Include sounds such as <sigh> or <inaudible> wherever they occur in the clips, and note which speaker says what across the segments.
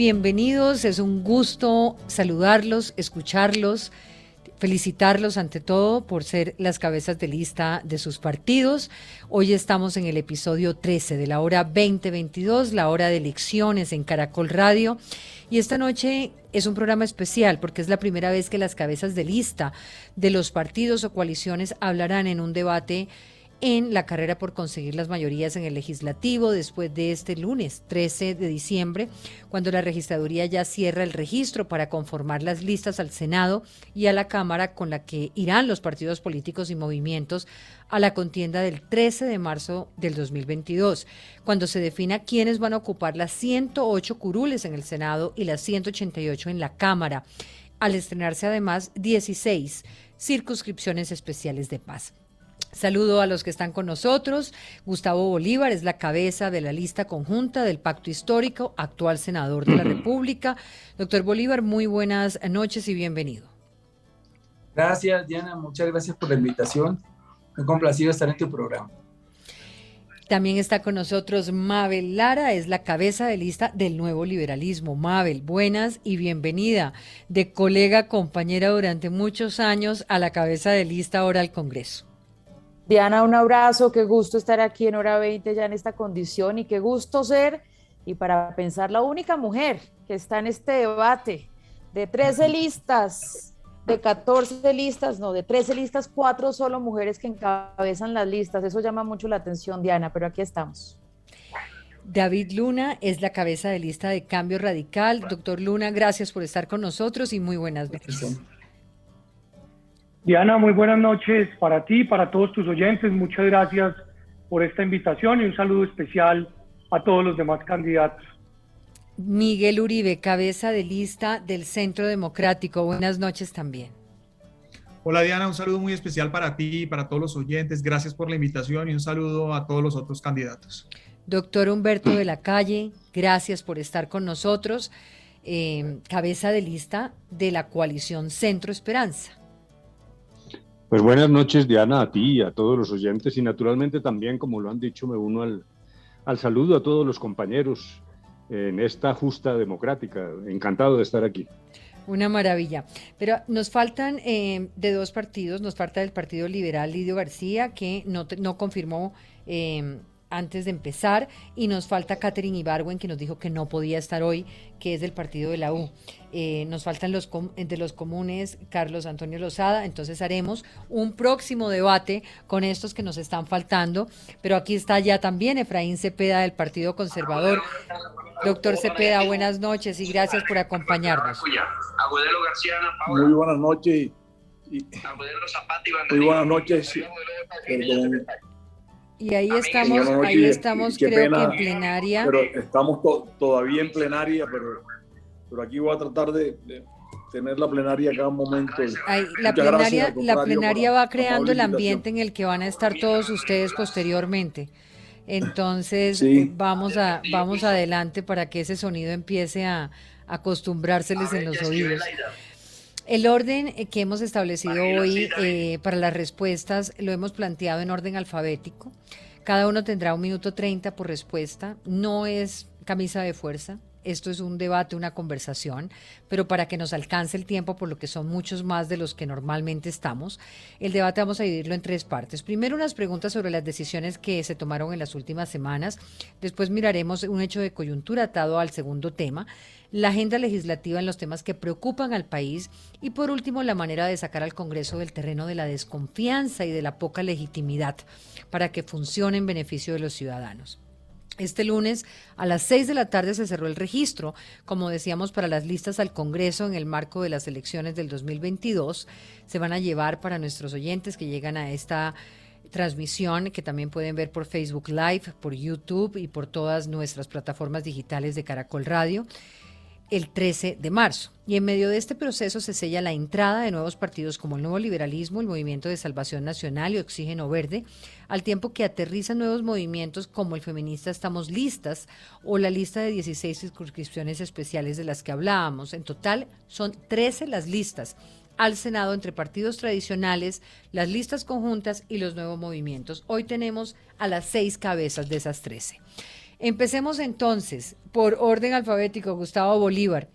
Speaker 1: Bienvenidos, es un gusto saludarlos, escucharlos, felicitarlos ante todo por ser las cabezas de lista de sus partidos. Hoy estamos en el episodio 13 de la hora 2022, la hora de elecciones en Caracol Radio. Y esta noche es un programa especial porque es la primera vez que las cabezas de lista de los partidos o coaliciones hablarán en un debate en la carrera por conseguir las mayorías en el legislativo después de este lunes 13 de diciembre, cuando la registraduría ya cierra el registro para conformar las listas al Senado y a la Cámara con la que irán los partidos políticos y movimientos a la contienda del 13 de marzo del 2022, cuando se defina quiénes van a ocupar las 108 curules en el Senado y las 188 en la Cámara, al estrenarse además 16 circunscripciones especiales de paz. Saludo a los que están con nosotros. Gustavo Bolívar es la cabeza de la lista conjunta del Pacto Histórico, actual senador de la República. Doctor Bolívar, muy buenas noches y bienvenido.
Speaker 2: Gracias, Diana. Muchas gracias por la invitación. Me complacido estar en tu programa.
Speaker 1: También está con nosotros Mabel Lara, es la cabeza de lista del nuevo liberalismo. Mabel, buenas y bienvenida de colega, compañera durante muchos años a la cabeza de lista ahora al Congreso.
Speaker 3: Diana, un abrazo, qué gusto estar aquí en hora 20 ya en esta condición y qué gusto ser, y para pensar, la única mujer que está en este debate de 13 listas, de 14 listas, no, de 13 listas, cuatro solo mujeres que encabezan las listas. Eso llama mucho la atención, Diana, pero aquí estamos.
Speaker 1: David Luna es la cabeza de lista de Cambio Radical. Doctor Luna, gracias por estar con nosotros y muy buenas noches.
Speaker 4: Diana, muy buenas noches para ti, para todos tus oyentes. Muchas gracias por esta invitación y un saludo especial a todos los demás candidatos.
Speaker 1: Miguel Uribe, cabeza de lista del Centro Democrático. Buenas noches también.
Speaker 5: Hola Diana, un saludo muy especial para ti y para todos los oyentes. Gracias por la invitación y un saludo a todos los otros candidatos.
Speaker 1: Doctor Humberto de la Calle, gracias por estar con nosotros. Eh, cabeza de lista de la coalición Centro Esperanza.
Speaker 6: Pues buenas noches, Diana, a ti y a todos los oyentes y naturalmente también, como lo han dicho, me uno al, al saludo a todos los compañeros en esta justa democrática. Encantado de estar aquí.
Speaker 1: Una maravilla. Pero nos faltan eh, de dos partidos, nos falta del Partido Liberal Lidio García, que no, no confirmó eh, antes de empezar y nos falta Catherine Ibarwen que nos dijo que no podía estar hoy, que es del partido de la U. Eh, nos faltan los de los comunes Carlos Antonio Lozada, entonces haremos un próximo debate con estos que nos están faltando, pero aquí está ya también Efraín Cepeda del Partido Conservador. Doctor Cepeda, buenas noches y gracias por acompañarnos.
Speaker 2: Muy buenas noches. Muy buenas noches.
Speaker 1: Y ahí estamos, ahí estamos, creo que en plenaria.
Speaker 2: Pero estamos todavía en plenaria, pero, pero aquí voy a tratar de, tener la plenaria cada momento.
Speaker 1: la plenaria, la plenaria va creando el ambiente en el que van a estar todos ustedes posteriormente. Entonces, vamos, a, vamos adelante para que ese sonido empiece a acostumbrárseles en los oídos. El orden eh, que hemos establecido hoy eh, para las respuestas lo hemos planteado en orden alfabético. Cada uno tendrá un minuto treinta por respuesta. No es camisa de fuerza. Esto es un debate, una conversación, pero para que nos alcance el tiempo, por lo que son muchos más de los que normalmente estamos, el debate vamos a dividirlo en tres partes. Primero, unas preguntas sobre las decisiones que se tomaron en las últimas semanas. Después miraremos un hecho de coyuntura atado al segundo tema la agenda legislativa en los temas que preocupan al país y por último la manera de sacar al Congreso del terreno de la desconfianza y de la poca legitimidad para que funcione en beneficio de los ciudadanos. Este lunes a las seis de la tarde se cerró el registro, como decíamos, para las listas al Congreso en el marco de las elecciones del 2022. Se van a llevar para nuestros oyentes que llegan a esta transmisión que también pueden ver por Facebook Live, por YouTube y por todas nuestras plataformas digitales de Caracol Radio el 13 de marzo. Y en medio de este proceso se sella la entrada de nuevos partidos como el Nuevo Liberalismo, el Movimiento de Salvación Nacional y Oxígeno Verde, al tiempo que aterrizan nuevos movimientos como el feminista Estamos Listas o la lista de 16 circunscripciones especiales de las que hablábamos. En total son 13 las listas al Senado entre partidos tradicionales, las listas conjuntas y los nuevos movimientos. Hoy tenemos a las seis cabezas de esas 13. Empecemos entonces por orden alfabético, Gustavo Bolívar.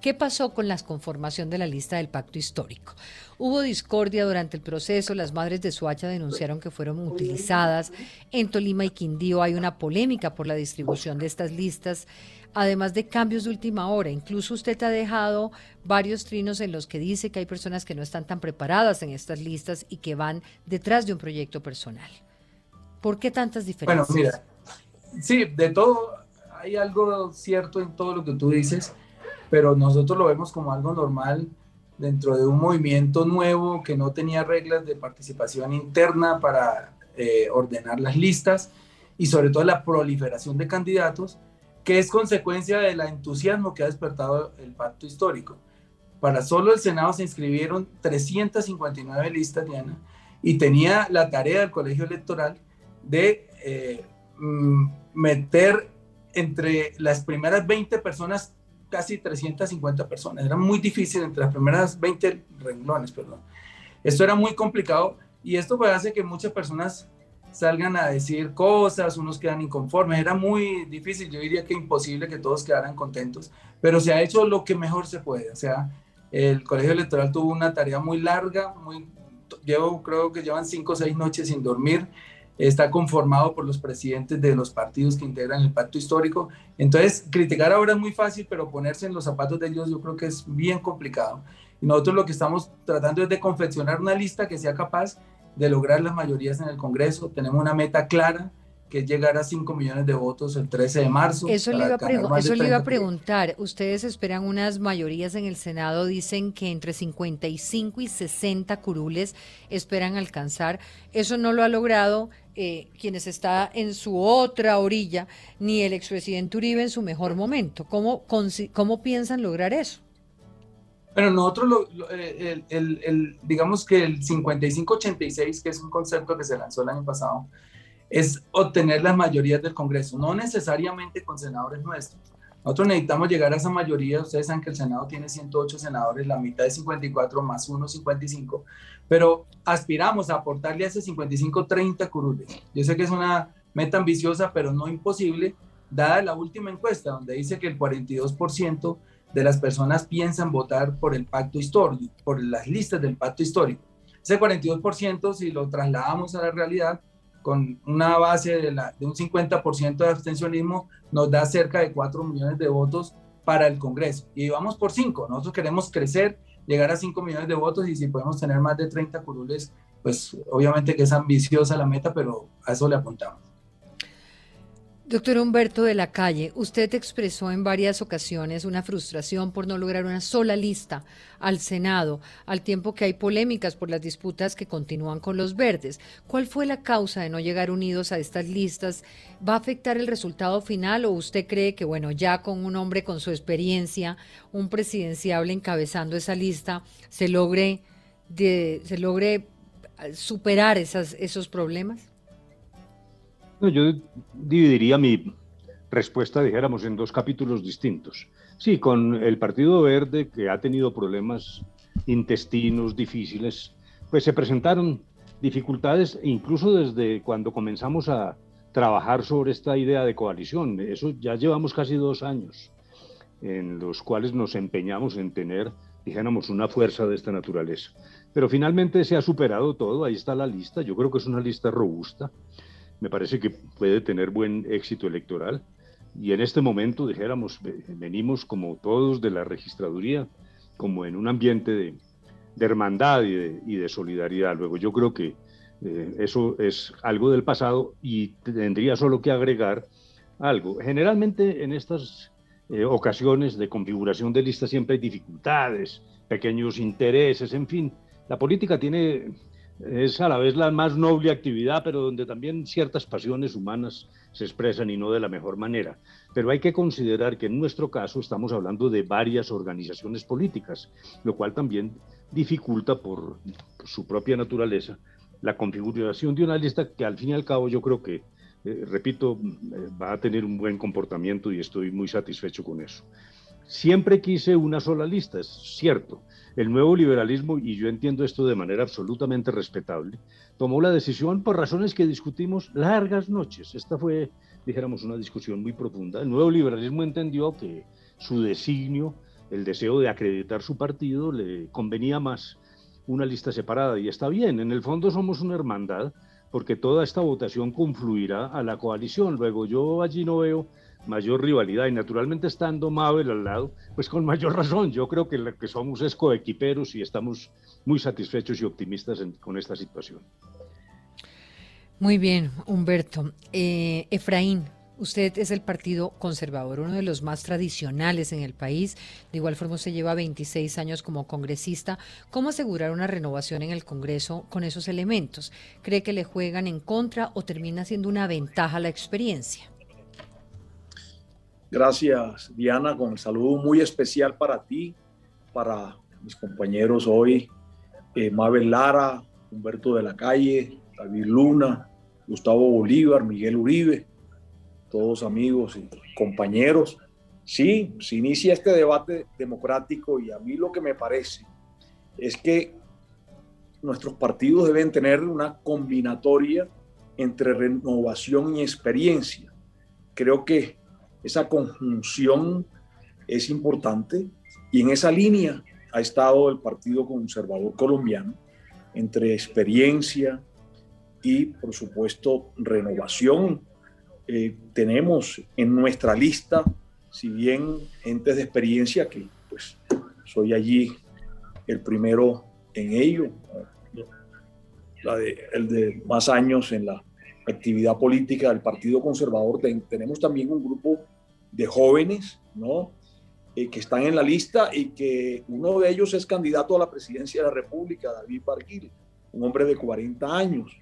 Speaker 1: ¿Qué pasó con la conformación de la lista del pacto histórico? Hubo discordia durante el proceso, las madres de Suacha denunciaron que fueron utilizadas. En Tolima y Quindío hay una polémica por la distribución de estas listas, además de cambios de última hora. Incluso usted ha dejado varios trinos en los que dice que hay personas que no están tan preparadas en estas listas y que van detrás de un proyecto personal. ¿Por qué tantas diferencias?
Speaker 7: Bueno, mira, sí, de todo, hay algo cierto en todo lo que tú dices, pero nosotros lo vemos como algo normal dentro de un movimiento nuevo que no tenía reglas de participación interna para eh, ordenar las listas y sobre todo la proliferación de candidatos, que es consecuencia del entusiasmo que ha despertado el pacto histórico. Para solo el Senado se inscribieron 359 listas, Diana, y tenía la tarea del colegio electoral de eh, mm, meter entre las primeras 20 personas casi 350 personas. Era muy difícil entre las primeras 20 renglones, perdón. Esto era muy complicado y esto pues hace que muchas personas salgan a decir cosas, unos quedan inconformes. Era muy difícil, yo diría que imposible que todos quedaran contentos, pero se ha hecho lo que mejor se puede. O sea, el colegio electoral tuvo una tarea muy larga, muy, llevo, creo que llevan cinco o seis noches sin dormir está conformado por los presidentes de los partidos que integran el pacto histórico. Entonces, criticar ahora es muy fácil, pero ponerse en los zapatos de ellos yo creo que es bien complicado. Y nosotros lo que estamos tratando es de confeccionar una lista que sea capaz de lograr las mayorías en el Congreso. Tenemos una meta clara que es llegar a 5 millones de votos el 13 de marzo.
Speaker 1: Eso, le iba, a eso le iba a preguntar. Ustedes esperan unas mayorías en el Senado, dicen que entre 55 y 60 curules esperan alcanzar. Eso no lo ha logrado eh, quienes está en su otra orilla, ni el expresidente Uribe en su mejor momento. ¿Cómo, cómo piensan lograr eso?
Speaker 7: Bueno, nosotros, eh, el, digamos que el 55-86, que es un concepto que se lanzó el año pasado, es obtener las mayorías del Congreso, no necesariamente con senadores nuestros. Nosotros necesitamos llegar a esa mayoría. Ustedes saben que el Senado tiene 108 senadores, la mitad de 54 más 1, 55 pero aspiramos a aportarle a ese 55-30 curules. Yo sé que es una meta ambiciosa, pero no imposible, dada la última encuesta, donde dice que el 42% de las personas piensan votar por el pacto histórico, por las listas del pacto histórico. Ese 42%, si lo trasladamos a la realidad, con una base de, la, de un 50% de abstencionismo, nos da cerca de 4 millones de votos para el Congreso. Y vamos por 5. Nosotros queremos crecer llegar a 5 millones de votos y si podemos tener más de 30 curules, pues obviamente que es ambiciosa la meta, pero a eso le apuntamos.
Speaker 1: Doctor Humberto de la Calle, usted expresó en varias ocasiones una frustración por no lograr una sola lista al Senado, al tiempo que hay polémicas por las disputas que continúan con los verdes. ¿Cuál fue la causa de no llegar unidos a estas listas? ¿Va a afectar el resultado final o usted cree que, bueno, ya con un hombre con su experiencia, un presidenciable encabezando esa lista, se logre, de, se logre superar esas, esos problemas?
Speaker 6: Yo dividiría mi respuesta, dijéramos, en dos capítulos distintos. Sí, con el Partido Verde, que ha tenido problemas intestinos difíciles, pues se presentaron dificultades incluso desde cuando comenzamos a trabajar sobre esta idea de coalición. Eso ya llevamos casi dos años en los cuales nos empeñamos en tener, dijéramos, una fuerza de esta naturaleza. Pero finalmente se ha superado todo, ahí está la lista, yo creo que es una lista robusta, me parece que puede tener buen éxito electoral. Y en este momento, dijéramos, venimos como todos de la registraduría, como en un ambiente de, hermandad y de, solidaridad. Luego yo creo que eh, eso es algo del pasado y tendría solo que agregar algo. Generalmente en estas eh, ocasiones de configuración de listas siempre hay dificultades, pequeños intereses, en fin. La política tiene es a la vez la más noble actividad, pero donde también ciertas pasiones humanas se expresan y no de la mejor manera. Pero hay que considerar que en nuestro caso estamos hablando de varias organizaciones políticas, lo cual también dificulta por, su propia naturaleza la configuración de una lista que al fin y al cabo yo creo que, eh, repito, va a tener un buen comportamiento y estoy muy satisfecho con eso. Siempre quise una sola lista, es cierto. El nuevo liberalismo, y yo entiendo esto de manera absolutamente respetable, tomó la decisión por razones que discutimos largas noches. Esta fue, dijéramos, una discusión muy profunda. El nuevo liberalismo entendió que su designio, el deseo de acreditar su partido, le convenía más una lista separada. Y está bien, en el fondo somos una hermandad, porque toda esta votación confluirá a la coalición. Luego yo allí no veo mayor rivalidad y naturalmente estando Mabel al lado, pues con mayor razón. Yo creo que que somos es coequiperos y estamos muy satisfechos y optimistas con esta situación.
Speaker 1: Muy bien, Humberto. Eh, Efraín, usted es el Partido Conservador, uno de los más tradicionales en el país. De igual forma, se lleva 26 años como congresista. ¿Cómo asegurar una renovación en el Congreso con esos elementos? ¿Cree que le juegan en contra o termina siendo una ventaja la experiencia?
Speaker 2: Gracias, Diana, con el saludo muy especial para ti, para mis compañeros hoy, eh, Mabel Lara, Humberto de la Calle, David Luna, Gustavo Bolívar, Miguel Uribe, todos amigos y compañeros. Sí, se inicia este debate democrático y a mí lo que me parece es que nuestros partidos deben tener una combinatoria entre renovación y experiencia. Creo que esa conjunción es importante y en esa línea ha estado el Partido Conservador Colombiano entre experiencia y, por supuesto, renovación. Eh, tenemos en nuestra lista, si bien entes de experiencia, que pues soy allí el primero en ello, el de más años en la actividad política del Partido Conservador, tenemos también un grupo de jóvenes, ¿no? Eh, que están en la lista y que uno de ellos es candidato a la presidencia de la República, David Barguil, un hombre de 40 años.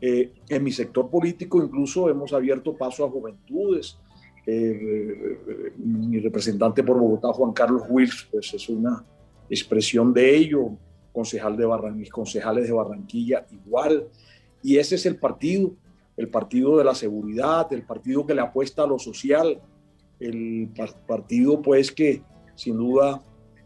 Speaker 2: Eh, en mi sector político incluso hemos abierto paso a juventudes. Eh, mi representante por Bogotá, Juan Carlos Wills, pues es una expresión de ello, concejal de mis concejales de Barranquilla igual. Y ese es el partido el partido de la seguridad, el partido que le apuesta a lo social, el partido pues que sin duda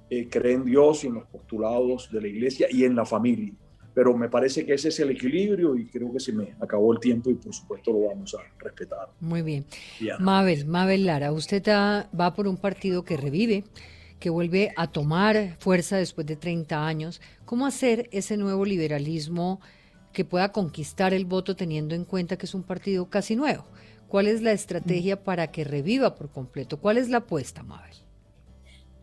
Speaker 2: eh, cree en Dios y en los postulados de la iglesia y en la familia. Pero me parece que ese es el equilibrio y creo que se me acabó el tiempo y por supuesto lo vamos a respetar.
Speaker 1: Muy bien. Mabel, Mabel Lara, usted va por un partido que revive, que vuelve a tomar fuerza después de 30 años. ¿Cómo hacer ese nuevo liberalismo? Que pueda conquistar el voto teniendo en cuenta que es un partido casi nuevo. ¿Cuál es la estrategia para que reviva por completo? ¿Cuál es la apuesta, Mabel?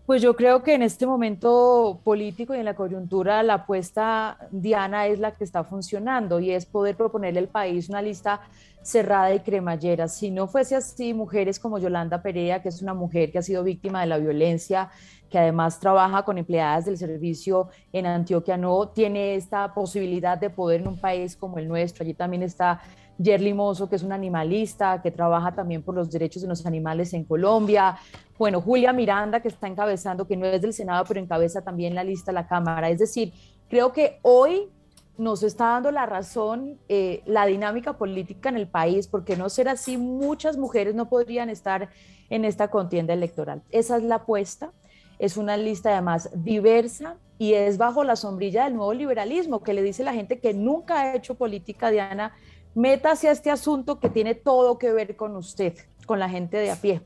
Speaker 3: Pues yo creo que en este momento político y en la coyuntura la apuesta, Diana, es la que está funcionando y es poder proponerle al país una lista cerrada y cremallera. Si no fuese así, mujeres como Yolanda Perea, que es una mujer que ha sido víctima de la violencia que además trabaja con empleadas del servicio en Antioquia, no tiene esta posibilidad de poder en un país como el nuestro. Allí también está Yerli Mozo, que es un animalista, que trabaja también por los derechos de los animales en Colombia. Bueno, Julia Miranda, que está encabezando, que no es del Senado, pero encabeza también la lista de la Cámara. Es decir, creo que hoy nos está dando la razón eh, la dinámica política en el país, porque no ser así, muchas mujeres no podrían estar en esta contienda electoral. Esa es la apuesta es una lista además diversa y es bajo la sombrilla del nuevo liberalismo, que le dice la gente que nunca ha hecho política, Diana, métase a este asunto que tiene todo que ver con usted, con la gente de a pie.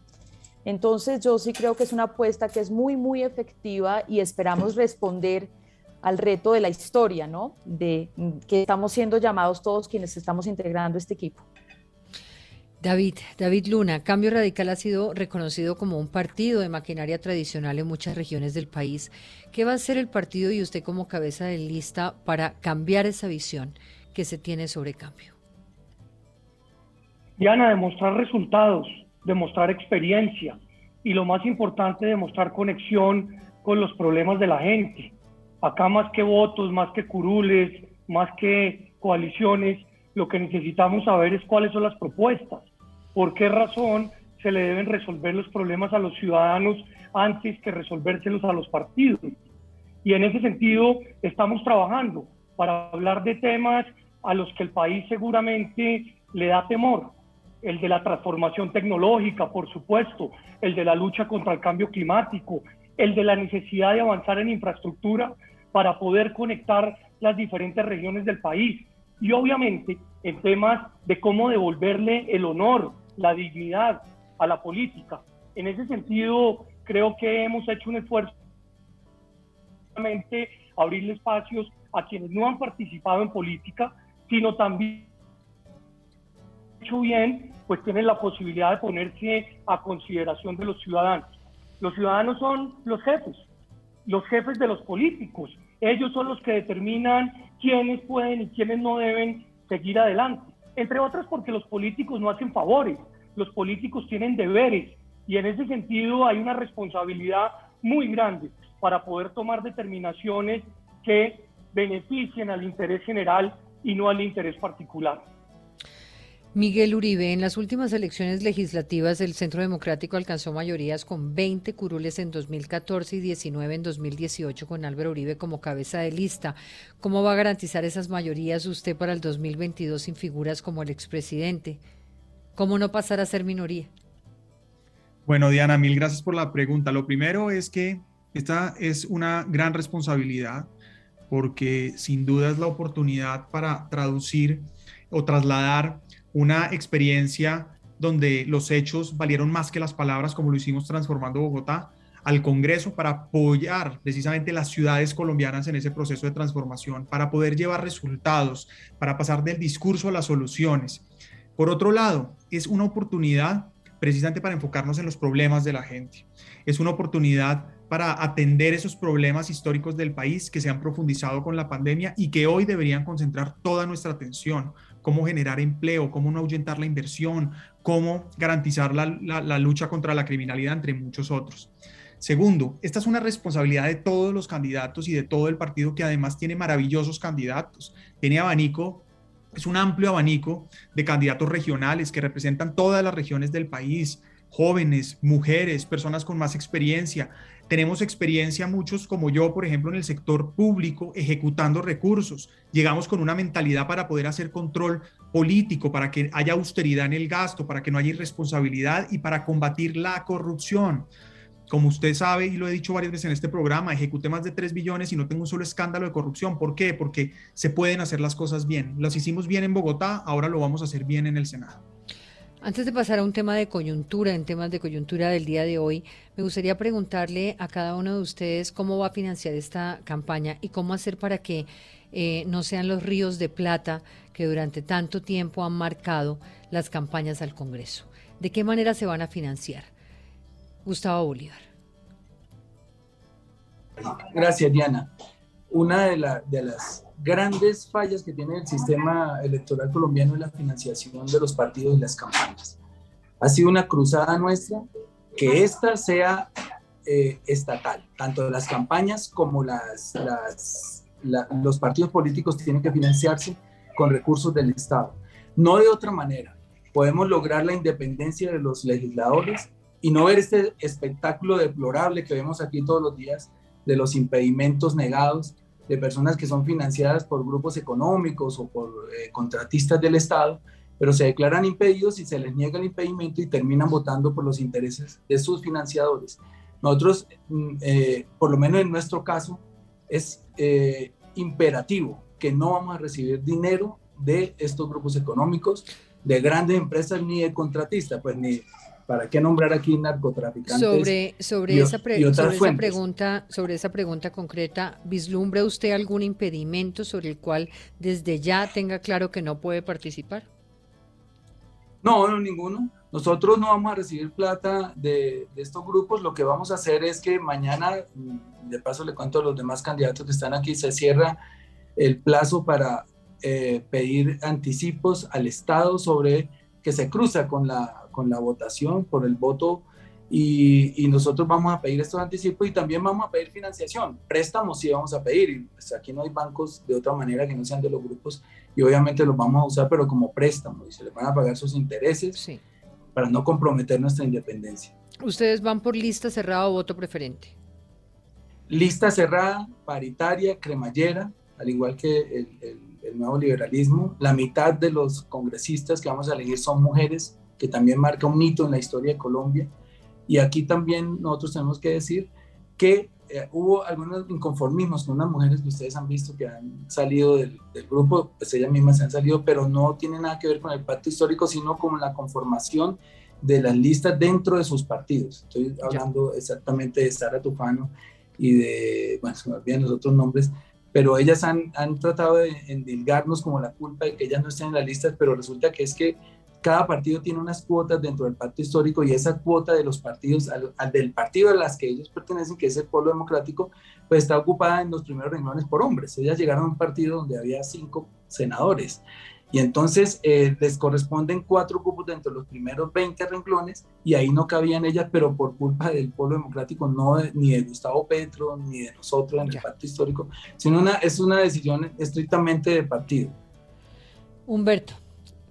Speaker 3: Entonces yo sí creo que es una apuesta que es muy, muy efectiva y esperamos responder al reto de la historia, ¿no? De que estamos siendo llamados todos quienes estamos integrando este equipo.
Speaker 1: David, David Luna, Cambio Radical ha sido reconocido como un partido de maquinaria tradicional en muchas regiones del país. ¿Qué va a hacer el partido y usted como cabeza de lista para cambiar esa visión que se tiene sobre cambio?
Speaker 4: Diana, demostrar resultados, demostrar experiencia y lo más importante, demostrar conexión con los problemas de la gente. Acá más que votos, más que curules, más que coaliciones, lo que necesitamos saber es cuáles son las propuestas, por qué razón se le deben resolver los problemas a los ciudadanos antes que resolvérselos a los partidos. Y en ese sentido estamos trabajando para hablar de temas a los que el país seguramente le da temor. El de la transformación tecnológica, por supuesto, el de la lucha contra el cambio climático, el de la necesidad de avanzar en infraestructura para poder conectar las diferentes regiones del país. Y obviamente en temas de cómo devolverle el honor, la dignidad a la política. En ese sentido, creo que hemos hecho un esfuerzo abrirle espacios a quienes no han participado en política, sino también hecho bien, pues tienen la posibilidad de ponerse a consideración de los ciudadanos. Los ciudadanos son los jefes, los jefes de los políticos. Ellos son los que determinan quiénes pueden y quiénes no deben seguir adelante. Entre otras porque los políticos no hacen favores, los políticos tienen deberes y en ese sentido hay una responsabilidad muy grande para poder tomar determinaciones que beneficien al interés general y no al interés particular.
Speaker 1: Miguel Uribe, en las últimas elecciones legislativas el Centro Democrático alcanzó mayorías con 20 curules en 2014 y 19 en 2018 con Álvaro Uribe como cabeza de lista. ¿Cómo va a garantizar esas mayorías usted para el 2022 sin figuras como el expresidente? ¿Cómo no pasar a ser minoría?
Speaker 5: Bueno, Diana, mil gracias por la pregunta. Lo primero es que esta es una gran responsabilidad porque sin duda es la oportunidad para traducir o trasladar una experiencia donde los hechos valieron más que las palabras, como lo hicimos transformando Bogotá, al Congreso para apoyar precisamente las ciudades colombianas en ese proceso de transformación, para poder llevar resultados, para pasar del discurso a las soluciones. Por otro lado, es una oportunidad precisamente para enfocarnos en los problemas de la gente. Es una oportunidad para atender esos problemas históricos del país que se han profundizado con la pandemia y que hoy deberían concentrar toda nuestra atención. Cómo generar empleo, cómo no ahuyentar la inversión, cómo garantizar la, lucha contra la criminalidad, entre muchos otros. Segundo, esta es una responsabilidad de todos los candidatos y de todo el partido que además tiene maravillosos candidatos. Tiene abanico es un amplio abanico de candidatos regionales que representan todas las regiones del país, jóvenes, mujeres, personas con más experiencia. Tenemos experiencia muchos como yo, por ejemplo, en el sector público, ejecutando recursos. Llegamos con una mentalidad para poder hacer control político, para que haya austeridad en el gasto, para que no haya irresponsabilidad y para combatir la corrupción. Como usted sabe, y lo he dicho varias veces en este programa, ejecuté más de 3 billones y no tengo un solo escándalo de corrupción. ¿Por qué? Porque se pueden hacer las cosas bien. Las hicimos bien en Bogotá, ahora lo vamos a hacer bien en el Senado.
Speaker 1: Antes de pasar a un tema de coyuntura, en temas de coyuntura del día de hoy, me gustaría preguntarle a cada uno de ustedes cómo va a financiar esta campaña y cómo hacer para que eh, no sean los ríos de plata que durante tanto tiempo han marcado las campañas al Congreso. ¿De qué manera se van a financiar? Gustavo Bolívar.
Speaker 7: Gracias, Diana. Una de, de las grandes fallas que tiene el sistema electoral colombiano es la financiación de los partidos y las campañas. Ha sido una cruzada nuestra que esta sea eh, estatal, tanto las campañas como las, los partidos políticos tienen que financiarse con recursos del Estado. No de otra manera. Podemos lograr la independencia de los legisladores y no ver este espectáculo deplorable que vemos aquí todos los días de los impedimentos negados de personas que son financiadas por grupos económicos o por eh, contratistas del Estado, pero se declaran impedidos y se les niega el impedimento y terminan votando por los intereses de sus financiadores. Nosotros, mm, eh, por lo menos en nuestro caso, es eh, imperativo que no vamos a recibir dinero de estos grupos económicos, de grandes empresas ni de contratistas, pues ni ¿Para qué nombrar aquí narcotraficantes?
Speaker 1: Sobre, sobre, esa, pregunta, sobre esa pregunta concreta, ¿vislumbra usted algún impedimento sobre el cual desde ya tenga claro que no puede participar?
Speaker 7: No, no, ninguno. Nosotros no vamos a recibir plata de, estos grupos. Lo que vamos a hacer es que mañana, mm, de paso le cuento a los demás candidatos que están aquí, se cierra el plazo para eh, pedir anticipos al Estado sobre que se cruza con la, con la votación por el voto y, nosotros vamos a pedir estos anticipos y también vamos a pedir financiación. Préstamos sí vamos a pedir. Pues aquí no hay bancos de otra manera que no sean de los grupos y obviamente los vamos a usar, pero como préstamo y se les van a pagar sus intereses para no comprometer nuestra independencia.
Speaker 1: ¿Ustedes van por lista cerrada o voto preferente?
Speaker 7: Lista cerrada, paritaria, cremallera, al igual que el, el nuevo liberalismo. La mitad de los congresistas que vamos a elegir son mujeres, que también marca un hito en la historia de Colombia y aquí también nosotros tenemos que decir que eh, hubo algunos inconformismos con unas mujeres que ustedes han visto que han salido del, grupo, pues ellas mismas se han salido, pero no tiene nada que ver con el pacto histórico, sino con la conformación de las listas dentro de sus partidos. Estoy hablando exactamente de Sara Tufano y de, bueno, se me olvidan los otros nombres, pero ellas han, han tratado de endilgarnos como la culpa de que ellas no estén en las listas, pero resulta que es que cada partido tiene unas cuotas dentro del pacto histórico y esa cuota de los partidos, al, del partido a las que ellos pertenecen, que es el pueblo democrático, pues está ocupada en los primeros renglones por hombres. Ellas llegaron a un partido donde había cinco senadores y entonces eh, les corresponden cuatro cupos dentro de los primeros 20 renglones y ahí no cabían ellas, pero por culpa del pueblo democrático, no ni de Gustavo Petro, ni de nosotros en el pacto histórico, sino una, es una decisión estrictamente de partido.
Speaker 1: Humberto.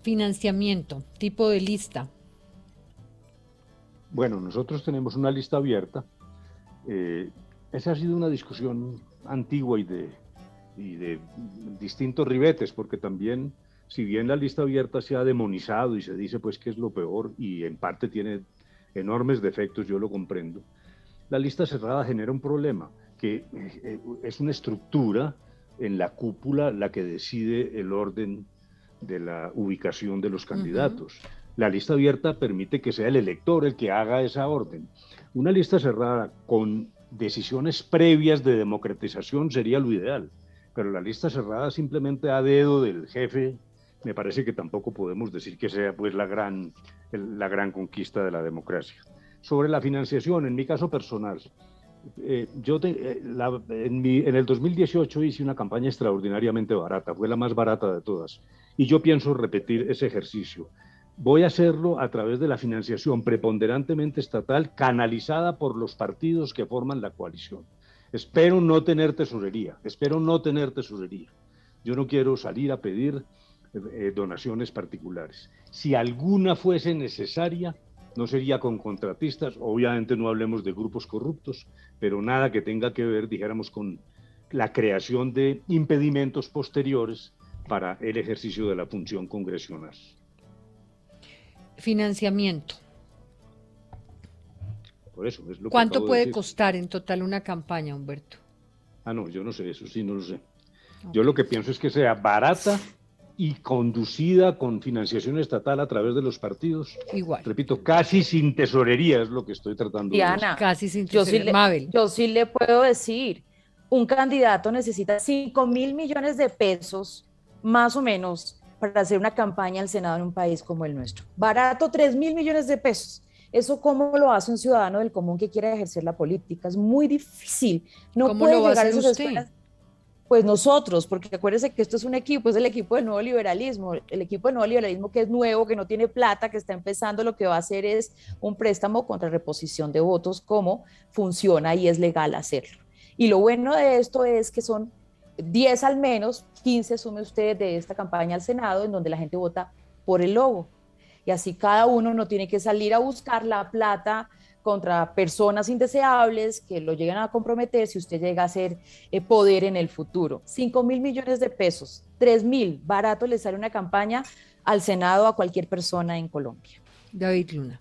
Speaker 1: Financiamiento, tipo de lista.
Speaker 6: Bueno, nosotros tenemos una lista abierta. Eh, esa ha sido una discusión antigua y de, distintos ribetes, porque también, si bien la lista abierta se ha demonizado y se dice pues que es lo peor y en parte tiene enormes defectos, yo lo comprendo, la lista cerrada genera un problema, que eh, es una estructura en la cúpula la que decide el orden de la ubicación de los candidatos. La lista abierta permite que sea el elector el que haga esa orden. Una lista cerrada con decisiones previas de democratización sería lo ideal, pero la lista cerrada simplemente a dedo del jefe me parece que tampoco podemos decir que sea pues la gran, la gran conquista de la democracia. Sobre la financiación, en mi caso personal, eh, yo eh, en, en, el 2018 hice una campaña extraordinariamente barata, fue la más barata de todas. Y yo pienso repetir ese ejercicio. Voy a hacerlo a través de la financiación preponderantemente estatal canalizada por los partidos que forman la coalición. Espero no tener tesorería, espero no tener tesorería. Yo no quiero salir a pedir eh, donaciones particulares. Si alguna fuese necesaria, no sería con contratistas, obviamente no hablemos de grupos corruptos, pero nada que tenga que ver, dijéramos, con la creación de impedimentos posteriores para el ejercicio de la función congresional.
Speaker 1: Financiamiento.
Speaker 6: Por eso es lo
Speaker 1: ¿Cuánto puede costar en total una campaña, Humberto?
Speaker 6: Ah, no, yo no sé, eso sí no lo sé. Yo lo que pienso es que sea barata y conducida con financiación estatal a través de los partidos.
Speaker 1: Igual.
Speaker 6: Repito, casi sin tesorería es lo que estoy tratando
Speaker 3: Diana,
Speaker 6: de
Speaker 3: decir. Casi sin tesorería. Yo sí, le, puedo decir, un candidato necesita 5 mil millones de pesos, más o menos, para hacer una campaña al Senado en un país como el nuestro. Barato, 3 mil millones de pesos. ¿Eso cómo lo hace un ciudadano del común que quiere ejercer la política? Es muy difícil. No
Speaker 1: ¿Cómo puede llegar a esos
Speaker 3: pues nosotros, porque acuérdense que esto es un equipo, es el equipo del nuevo liberalismo, el equipo del nuevo liberalismo que es nuevo, que no tiene plata, que está empezando, lo que va a hacer es un préstamo contra reposición de votos, como funciona y es legal hacerlo. Y lo bueno de esto es que son 10 al menos, 15 sume usted de esta campaña al Senado, en donde la gente vota por el logo. Y así cada uno no tiene que salir a buscar la plata contra personas indeseables que lo llegan a comprometer si usted llega a ser eh, poder en el futuro. 5 mil millones de pesos, 3 mil, barato le sale una campaña al Senado a cualquier persona en Colombia.
Speaker 1: David Luna.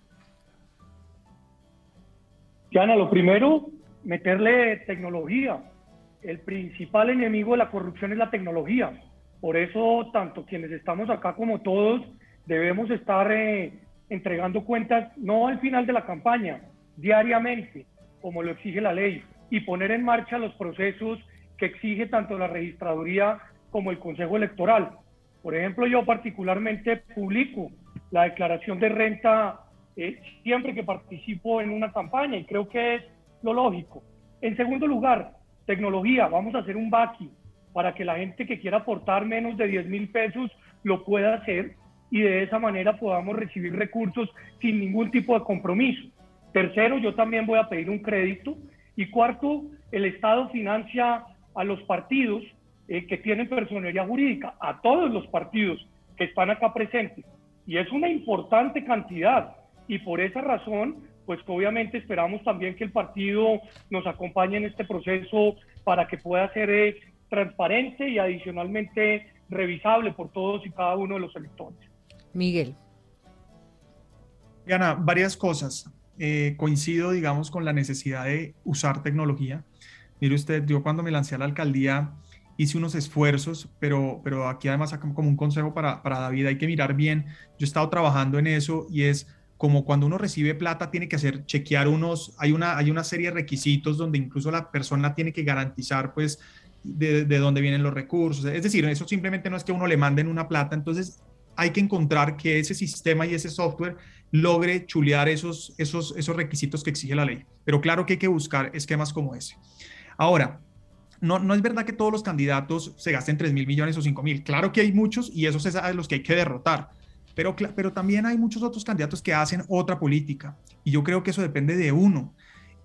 Speaker 4: Diana, lo primero, meterle tecnología. El principal enemigo de la corrupción es la tecnología. Por eso, tanto quienes estamos acá como todos, debemos estar eh, entregando cuentas no al final de la campaña, diariamente, como lo exige la ley, y poner en marcha los procesos que exige tanto la registraduría como el Consejo Electoral. Por ejemplo, yo particularmente publico la declaración de renta eh, siempre que participo en una campaña y creo que es lo lógico. En segundo lugar, tecnología. Vamos a hacer un BACI para que la gente que quiera aportar menos de 10 mil pesos lo pueda hacer y de esa manera podamos recibir recursos sin ningún tipo de compromiso. Tercero, yo también voy a pedir un crédito. Y cuarto, el Estado financia a los partidos eh, que tienen personería jurídica, a todos los partidos que están acá presentes. Y es una importante cantidad. Y por esa razón, pues obviamente esperamos también que el partido nos acompañe en este proceso para que pueda ser eh, transparente y adicionalmente revisable por todos y cada uno de los electores.
Speaker 1: Miguel.
Speaker 5: Diana, varias cosas. Eh, coincido, digamos, con la necesidad de usar tecnología. Mire usted, yo cuando me lancé a la alcaldía hice unos esfuerzos, pero, pero aquí además como un consejo para, para David, hay que mirar bien. Yo he estado trabajando en eso y es como cuando uno recibe plata tiene que hacer, chequear unos, hay una, hay una serie de requisitos donde incluso la persona tiene que garantizar pues de, de dónde vienen los recursos. Es decir, eso simplemente no es que uno le manden una plata, entonces hay que encontrar que ese sistema y ese software logre chulear esos, esos, esos requisitos que exige la ley. Pero claro que hay que buscar esquemas como ese. Ahora, no, no es verdad que todos los candidatos se gasten 3 mil millones o 5 mil. Claro que hay muchos y esos es a los que hay que derrotar. Pero, pero también hay muchos otros candidatos que hacen otra política y yo creo que eso depende de uno.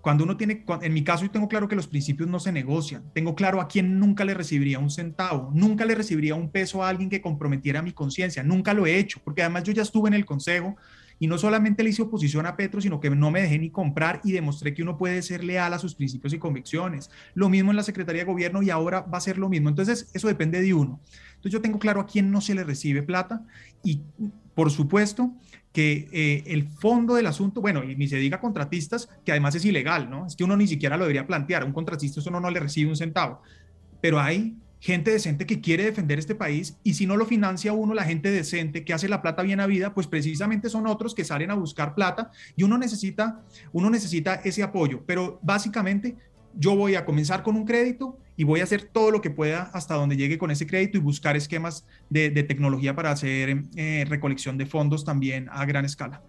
Speaker 5: Cuando uno tiene, en mi caso yo tengo claro que los principios no se negocian, tengo claro a quién nunca le recibiría un centavo, nunca le recibiría un peso a alguien que comprometiera mi conciencia, nunca lo he hecho, porque además yo ya estuve en el consejo y no solamente le hice oposición a Petro, sino que no me dejé ni comprar y demostré que uno puede ser leal a sus principios y convicciones. Lo mismo en la Secretaría de Gobierno y ahora va a ser lo mismo. Entonces, eso depende de uno. Entonces, yo tengo claro a quién no se le recibe plata y por supuesto que eh, el fondo del asunto, bueno, y ni se diga contratistas, que además es ilegal, ¿no? Es que uno ni siquiera lo debería plantear. un contratista eso no, no le recibe un centavo. Pero hay gente decente que quiere defender este país y si no lo financia uno, la gente decente que hace la plata bien a vida, pues precisamente son otros que salen a buscar plata y uno necesita, uno necesita ese apoyo. Pero básicamente yo voy a comenzar con un crédito y voy a hacer todo lo que pueda hasta donde llegue con ese crédito y buscar esquemas de, tecnología para hacer eh, recolección de fondos también a gran escala.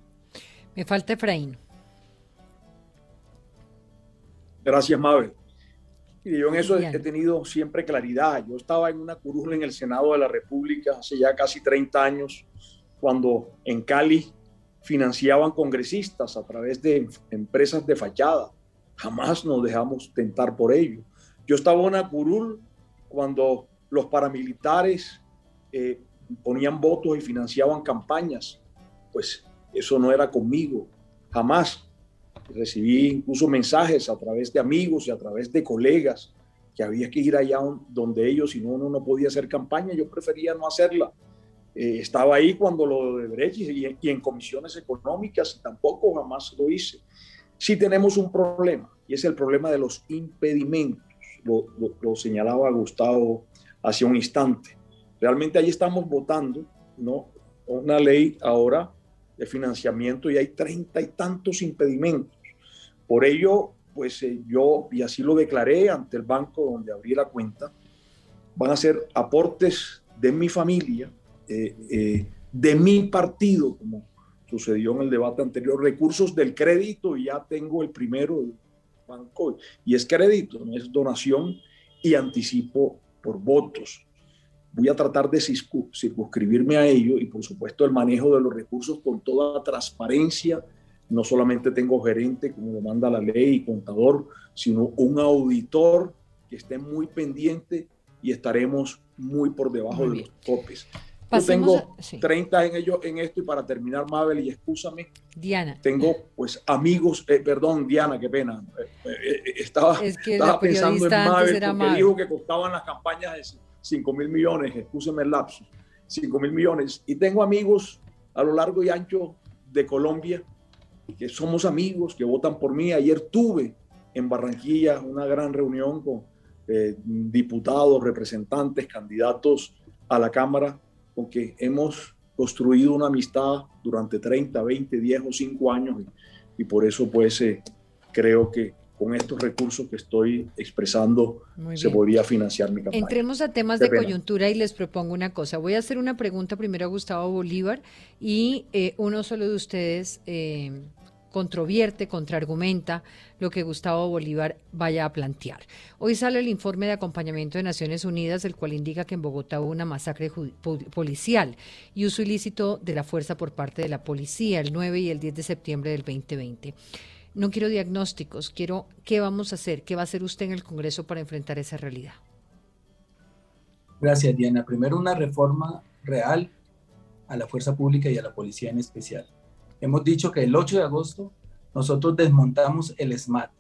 Speaker 1: Me falta Efraín.
Speaker 2: Gracias, Mabel. Y yo en eso he tenido siempre claridad. Yo estaba en una curul en el Senado de la República hace ya casi 30 años, cuando en Cali financiaban congresistas a través de empresas de fachada Jamás nos dejamos tentar por ello. Yo estaba en una curul cuando los paramilitares eh, ponían votos y financiaban campañas. Pues eso no era conmigo, jamás. Recibí incluso mensajes a través de amigos y a través de colegas que había que ir allá donde ellos, si no, uno no podía hacer campaña. Yo prefería no hacerla. Eh, estaba ahí cuando lo de Brecht y, y en comisiones económicas tampoco jamás lo hice sí tenemos un problema y es el problema de los impedimentos. Lo, señalaba Gustavo hace un instante. Realmente ahí estamos votando, ¿no? Una ley ahora de financiamiento y hay treinta y tantos impedimentos. Por ello, pues eh, yo, y así lo declaré ante el banco donde abrí la cuenta, van a ser aportes de mi familia, eh, eh, de mi partido, como sucedió en el debate anterior, recursos del crédito y ya tengo el primero y es crédito, no es donación y anticipo por votos. Voy a tratar de circunscribirme a ello y por supuesto el manejo de los recursos con toda transparencia. No solamente tengo gerente, como lo manda la ley, y contador, sino un auditor que esté muy pendiente y estaremos muy por debajo de los topes. Yo tengo 30 en ello, en esto y para terminar, Mabel, y excúsame.
Speaker 1: Diana.
Speaker 2: Tengo pues amigos, eh, perdón, Diana, qué pena. Eh, eh, estaba, estaba pensando en Mabel porque dijo que costaban las campañas de 5 mil millones, excúseme el lapso, 5 mil millones. Y tengo amigos a lo largo y ancho de Colombia que somos amigos, que votan por mí. Ayer tuve en Barranquilla una gran reunión con diputados, representantes, candidatos a la Cámara porque hemos construido una amistad durante 30, 20, 10 o 5 años y, por eso pues eh, creo que con estos recursos que estoy expresando se podría financiar mi campaña.
Speaker 1: Entremos a temas de coyuntura y les propongo una cosa. Voy a hacer una pregunta primero a Gustavo Bolívar y eh, uno solo de ustedes eh, controvierte, contraargumenta lo que Gustavo Bolívar vaya a plantear. Hoy sale el informe de acompañamiento de Naciones Unidas, el cual indica que en Bogotá hubo una masacre policial y uso ilícito de la fuerza por parte de la policía el 9 y el 10 de septiembre del 2020. No quiero diagnósticos, quiero qué vamos a hacer, qué va a hacer usted en el Congreso para enfrentar esa realidad.
Speaker 7: Gracias, Diana. Primero, una reforma real a la fuerza pública y a la policía en especial. Hemos dicho que el 8 de agosto nosotros desmontamos el SMAT,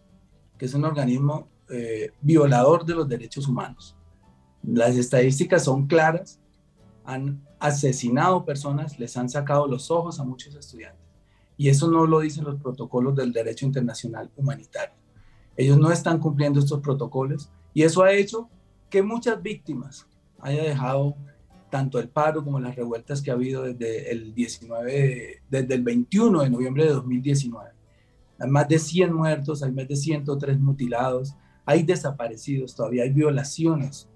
Speaker 7: que es un organismo eh, violador de los derechos humanos. Las estadísticas son claras, han asesinado personas, les han sacado los ojos a muchos estudiantes. Y eso no lo dicen los protocolos del derecho internacional humanitario. Ellos no están cumpliendo estos protocolos y eso ha hecho que muchas víctimas haya dejado tanto el paro como las revueltas que ha habido desde el 19, desde el 21 de noviembre de 2019. Hay más de 100 muertos, hay más de 103 mutilados, hay desaparecidos, todavía hay violaciones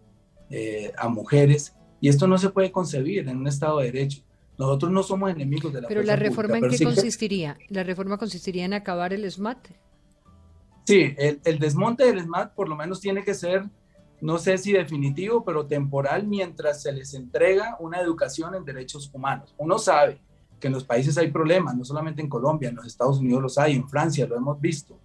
Speaker 7: eh, a mujeres y esto no se puede concebir en un Estado de Derecho. Nosotros no somos enemigos de la
Speaker 1: Pero la reforma en qué consistiría? ¿La reforma consistiría en acabar el SMAT?
Speaker 7: Sí, el, el, desmonte del SMAT por lo menos tiene que ser, no sé si definitivo, pero temporal mientras se les entrega una educación en derechos humanos. Uno sabe que en los países hay problemas, no solamente en Colombia, en los Estados Unidos los hay, en Francia lo hemos visto,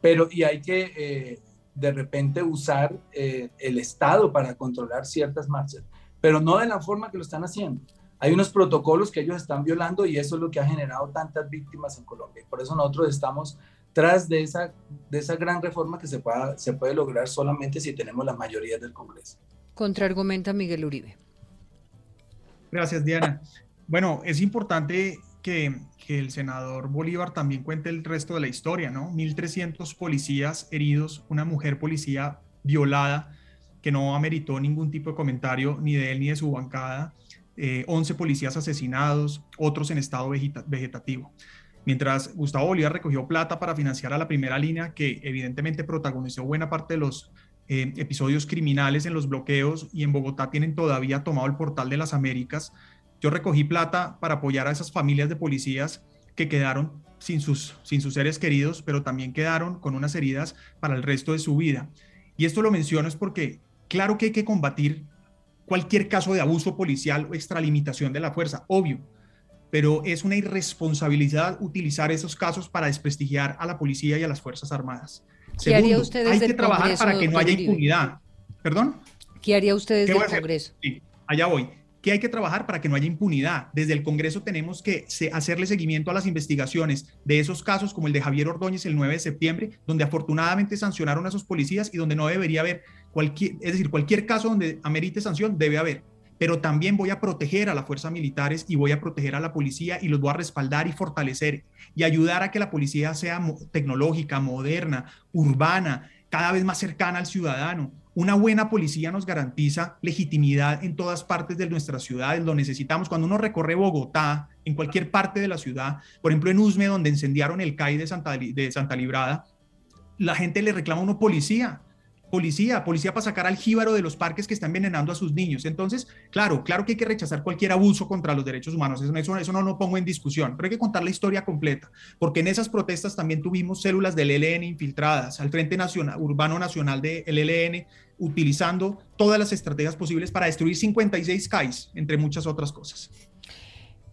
Speaker 7: pero y hay que eh, de repente usar eh, el Estado para controlar ciertas marchas, pero no de la forma que lo están haciendo. Hay unos protocolos que ellos están violando y eso es lo que ha generado tantas víctimas en Colombia. Por eso nosotros estamos tras de esa, de esa gran reforma que se, pueda, se puede lograr solamente si tenemos la mayoría del Congreso.
Speaker 1: Contraargumenta Miguel Uribe.
Speaker 5: Gracias, Diana. Bueno, es importante que, el senador Bolívar también cuente el resto de la historia, ¿no? 1.300 policías heridos, una mujer policía violada que no ameritó ningún tipo de comentario ni de él ni de su bancada, 11 eh, policías asesinados, otros en estado vegetativo. Mientras Gustavo Bolívar recogió plata para financiar a la primera línea, que evidentemente protagonizó buena parte de los eh, episodios criminales en los bloqueos y en Bogotá tienen todavía tomado el portal de las Américas, yo recogí plata para apoyar a esas familias de policías que quedaron sin sus, sin sus seres queridos, pero también quedaron con unas heridas para el resto de su vida. Y esto lo menciono es porque claro que hay que combatir cualquier caso de abuso policial o extralimitación de la fuerza, obvio, pero es una irresponsabilidad utilizar esos casos para desprestigiar a la policía y a las Fuerzas Armadas.
Speaker 1: ¿Qué haría usted
Speaker 5: hay que trabajar para que no haya impunidad. ¿Perdón?
Speaker 1: ¿Qué haría usted desde el Congreso?
Speaker 5: Sí, allá voy que hay que trabajar para que no haya impunidad. Desde el Congreso tenemos que hacerle seguimiento a las investigaciones de esos casos como el de Javier Ordóñez el 9 de septiembre, donde afortunadamente sancionaron a esos policías y donde no debería haber cualquier, es decir, cualquier caso donde amerite sanción debe haber. Pero también voy a proteger a las fuerzas militares y voy a proteger a la policía y los voy a respaldar y fortalecer y ayudar a que la policía sea tecnológica, moderna, urbana, cada vez más cercana al ciudadano. Una buena policía nos garantiza legitimidad en todas partes de nuestras ciudades, lo necesitamos. Cuando uno recorre Bogotá, en cualquier parte de la ciudad, por ejemplo en Usme, donde incendiaron el CAI de Santa, de Santa Librada, la gente le reclama a uno policía policía, policía para sacar al jíbaro de los parques que están envenenando a sus niños. Entonces, claro, claro que hay que rechazar cualquier abuso contra los derechos humanos, eso, eso, no lo pongo en discusión, pero hay que contar la historia completa, porque en esas protestas también tuvimos células del ELN infiltradas al Frente Nacional, Urbano Nacional del ELN, utilizando todas las estrategias posibles para destruir 56 CAIs, entre muchas otras cosas.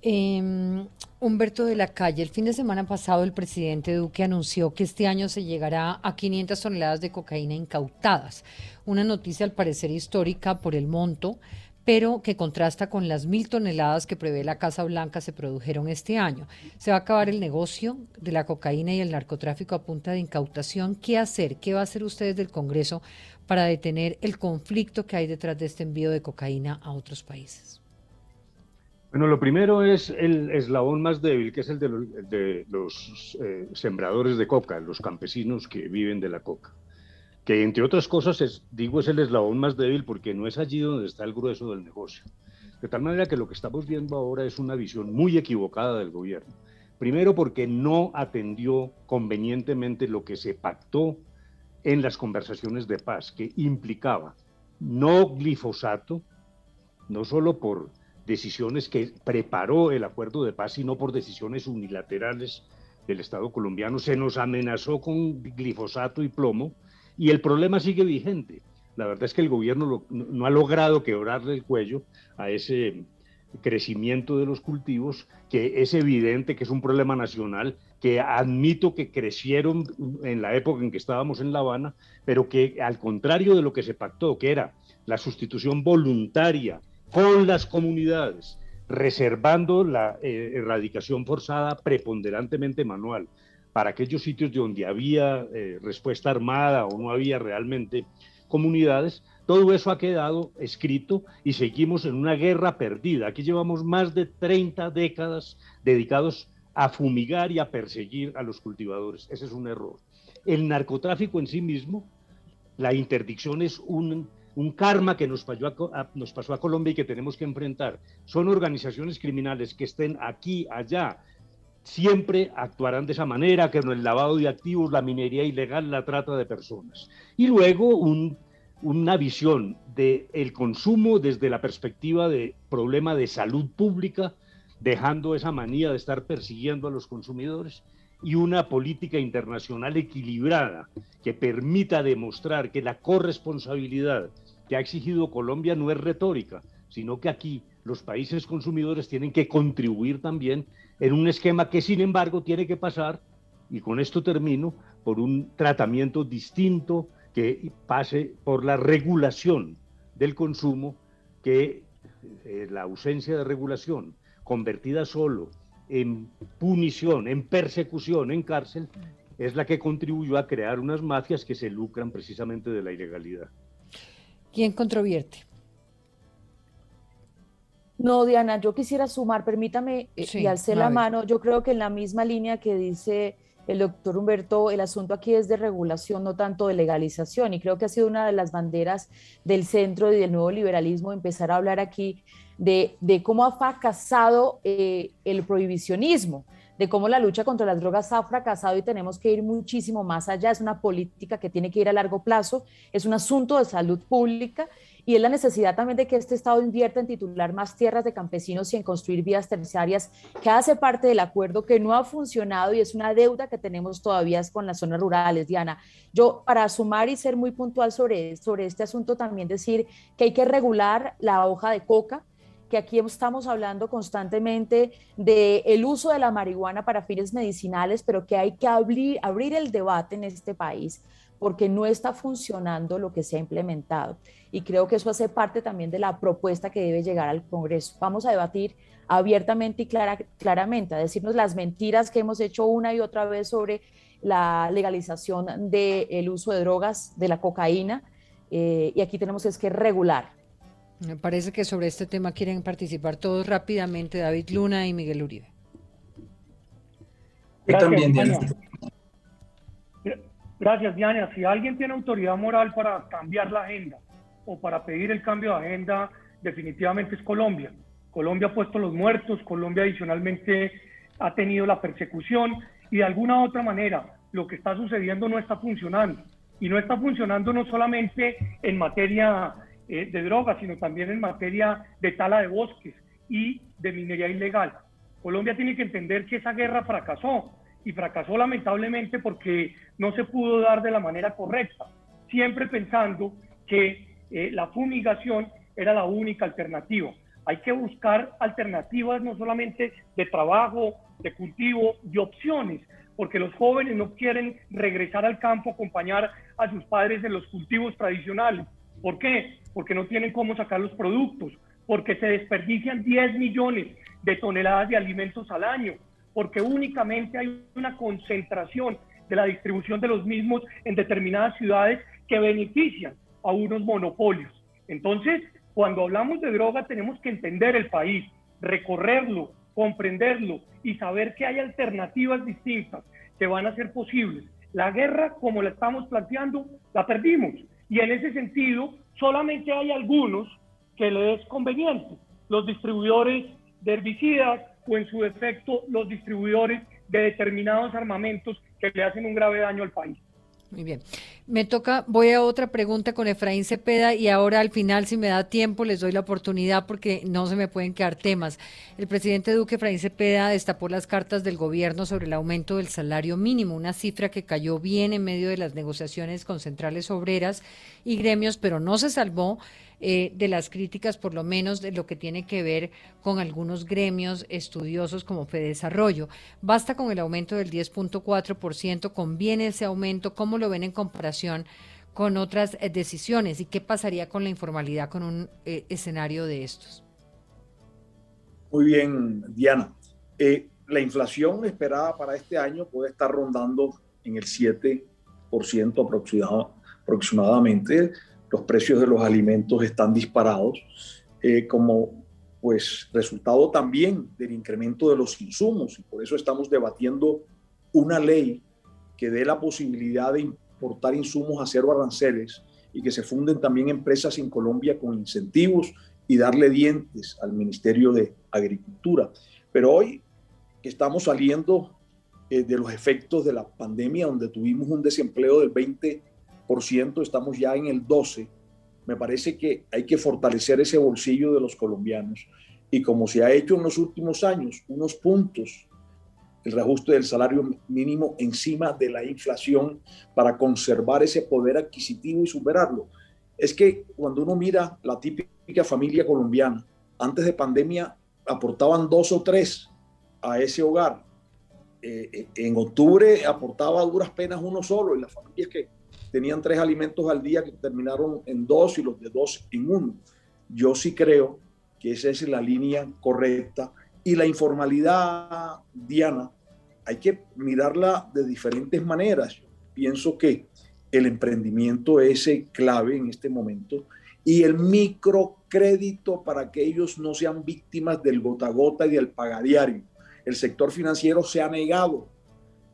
Speaker 1: Eh, Humberto de la Calle, el fin de semana pasado el presidente Duque anunció que este año se llegará a 500 toneladas de cocaína incautadas. Una noticia al parecer histórica por el monto, pero que contrasta con las mil toneladas que prevé la Casa Blanca se produjeron este año. Se va a acabar el negocio de la cocaína y el narcotráfico a punta de incautación. ¿Qué hacer? ¿Qué va a hacer ustedes del Congreso para detener el conflicto que hay detrás de este envío de cocaína a otros países?
Speaker 6: Bueno, lo primero es el eslabón más débil, que es el de los, eh, sembradores de coca, los campesinos que viven de la coca. Que entre otras cosas, digo, es el eslabón más débil porque no es allí donde está el grueso del negocio. De tal manera que lo que estamos viendo ahora es una visión muy equivocada del gobierno. Primero porque no atendió convenientemente lo que se pactó en las conversaciones de paz, que implicaba no glifosato, no solo por decisiones que preparó el acuerdo de paz, sino por decisiones unilaterales del Estado colombiano. Se nos amenazó con glifosato y plomo y el problema sigue vigente. La verdad es que el gobierno no ha logrado quebrarle el cuello a ese crecimiento de los cultivos, que es evidente que es un problema nacional, que admito que crecieron en la época en que estábamos en La Habana, pero que al contrario de lo que se pactó, que era la sustitución voluntaria con las comunidades, reservando la eh, erradicación forzada preponderantemente manual para aquellos sitios donde había eh, respuesta armada o no había realmente comunidades, todo eso ha quedado escrito y seguimos en una guerra perdida. Aquí llevamos más de 30 décadas dedicados a fumigar y a perseguir a los cultivadores. Ese es un error. El narcotráfico en sí mismo, la interdicción es un, karma que nos pasó a, nos pasó a Colombia y que tenemos que enfrentar. Son organizaciones criminales que estén aquí, allá, siempre actuarán de esa manera, que no el lavado de activos, la minería ilegal, la trata de personas. Y luego una visión del el consumo desde la perspectiva de problema de salud pública, dejando esa manía de estar persiguiendo a los consumidores y una política internacional equilibrada que permita demostrar que la corresponsabilidad que ha exigido Colombia no es retórica, sino que aquí los países consumidores tienen que contribuir también en un esquema que sin embargo tiene que pasar, y con esto termino, por un tratamiento distinto que pase por la regulación del consumo, que eh, la ausencia de regulación convertida solo en punición, en persecución, en cárcel, es la que contribuyó a crear unas mafias que se lucran precisamente de la ilegalidad.
Speaker 1: ¿Quién controvierte?
Speaker 3: No, Diana, yo quisiera sumar, permítame, eh, y alcé la mano, yo creo que en la misma línea que dice el doctor Humberto, el asunto aquí es de regulación, no tanto de legalización, y creo que ha sido una de las banderas del centro y del nuevo liberalismo empezar a hablar aquí de, cómo ha fracasado eh, el prohibicionismo, de cómo la lucha contra las drogas ha fracasado y tenemos que ir muchísimo más allá. Es una política que tiene que ir a largo plazo, es un asunto de salud pública y es la necesidad también de que este Estado invierta en titular más tierras de campesinos y en construir vías terciarias, que hace parte del acuerdo que no ha funcionado y es una deuda que tenemos todavía con las zonas rurales, Diana. Yo, para sumar y ser muy puntual sobre, sobre este asunto, también decir que hay que regular la hoja de coca, que aquí estamos hablando constantemente del el uso de la marihuana para fines medicinales, pero que hay que abrir, abrir el debate en este país porque no está funcionando lo que se ha implementado. Y creo que eso hace parte también de la propuesta que debe llegar al Congreso. Vamos a debatir abiertamente y claramente, a decirnos las mentiras que hemos hecho una y otra vez sobre la legalización del uso de drogas, de la cocaína, eh, y aquí tenemos es que regular.
Speaker 1: Me parece que sobre este tema quieren participar todos rápidamente, David Luna y Miguel Uribe.
Speaker 4: Yo también, Gracias, Diana. Si alguien tiene autoridad moral para cambiar la agenda o para pedir el cambio de agenda, definitivamente es Colombia. Colombia ha puesto los muertos, Colombia adicionalmente ha tenido la persecución y de alguna u otra manera lo que está sucediendo no está funcionando. Y no está funcionando no solamente en materia eh, de drogas, sino también en materia de tala de bosques y de minería ilegal. Colombia tiene que entender que esa guerra fracasó y fracasó lamentablemente porque no se pudo dar de la manera correcta, siempre pensando que eh, la fumigación era la única alternativa. Hay que buscar alternativas no solamente de trabajo, de cultivo, de opciones, porque los jóvenes no quieren regresar al campo, acompañar a sus padres en los cultivos tradicionales. ¿Por qué? Porque no tienen cómo sacar los productos, porque se desperdician 10 millones de toneladas de alimentos al año, porque únicamente hay una concentración de la distribución de los mismos en determinadas ciudades que benefician a unos monopolios. Entonces, cuando hablamos de droga tenemos que entender el país, recorrerlo, comprenderlo y saber que hay alternativas distintas que van a ser posibles. La guerra, como la estamos planteando, la perdimos. Y en ese sentido, solamente hay algunos que le es conveniente. Los distribuidores de herbicidas, o en su defecto los distribuidores de determinados armamentos que le hacen un grave daño al país.
Speaker 1: Muy bien. Me toca, voy a otra pregunta con Efraín Cepeda y ahora al final, si me da tiempo, les doy la oportunidad porque no se me pueden quedar temas. El presidente Duque Efraín Cepeda destapó las cartas del gobierno sobre el aumento del salario mínimo, una cifra que cayó bien en medio de las negociaciones con centrales obreras y gremios, pero no se salvó eh, de las críticas, por lo menos de lo que tiene que ver con algunos gremios estudiosos como Desarrollo. Basta con el aumento del 10.4%, conviene ese aumento, ¿cómo lo ven en comparación con otras eh, decisiones y qué pasaría con la informalidad con un eh, escenario de estos?
Speaker 2: Muy bien, Diana. la inflación esperada para este año puede estar rondando en el 7% aproximadamente los precios de los alimentos están disparados, eh, como pues resultado también del incremento de los insumos. Y por eso estamos debatiendo una ley que dé la posibilidad de importar insumos a cero aranceles y que se funden también empresas en Colombia con incentivos y darle dientes al Ministerio de Agricultura. Pero hoy que estamos saliendo eh, de los efectos de la pandemia, donde tuvimos un desempleo del 20 estamos ya en el 12%. Me parece que hay que fortalecer ese bolsillo de los colombianos. Y como se ha hecho en los últimos años, unos puntos, el reajuste del salario mínimo encima de la inflación para conservar ese poder adquisitivo y superarlo. Es que cuando uno mira la típica familia colombiana, antes de pandemia aportaban dos o tres a ese hogar. Eh, eh, en octubre aportaba a duras penas uno solo y las familias que tenían tres alimentos al día que terminaron en dos y los de dos en uno. Yo sí creo que esa es la línea correcta. Y la informalidad, Diana, hay que mirarla de diferentes maneras. Pienso que el emprendimiento es clave en este momento y el microcrédito para que ellos no sean víctimas del gota a gota y del pagadiario. El sector financiero se ha negado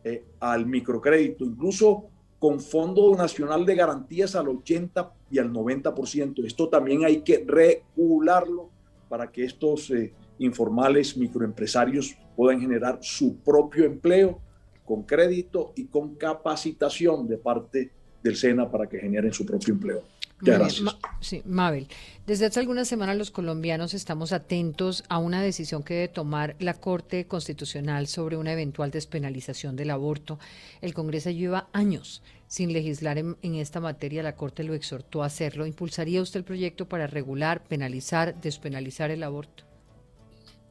Speaker 2: eh, al microcrédito. Incluso con Fondo Nacional de Garantías al 80 y al 90%. Esto también hay que regularlo para que estos eh, informales microempresarios puedan generar su propio empleo con crédito y con capacitación de parte del SENA para que generen su propio empleo gracias.
Speaker 1: sí, Mabel, desde hace algunas semanas los colombianos estamos atentos a una decisión que debe tomar la Corte Constitucional sobre una eventual despenalización del aborto. El Congreso lleva años sin legislar en, esta materia, la Corte lo exhortó a hacerlo. ¿Impulsaría usted el proyecto para regular, penalizar, despenalizar el aborto?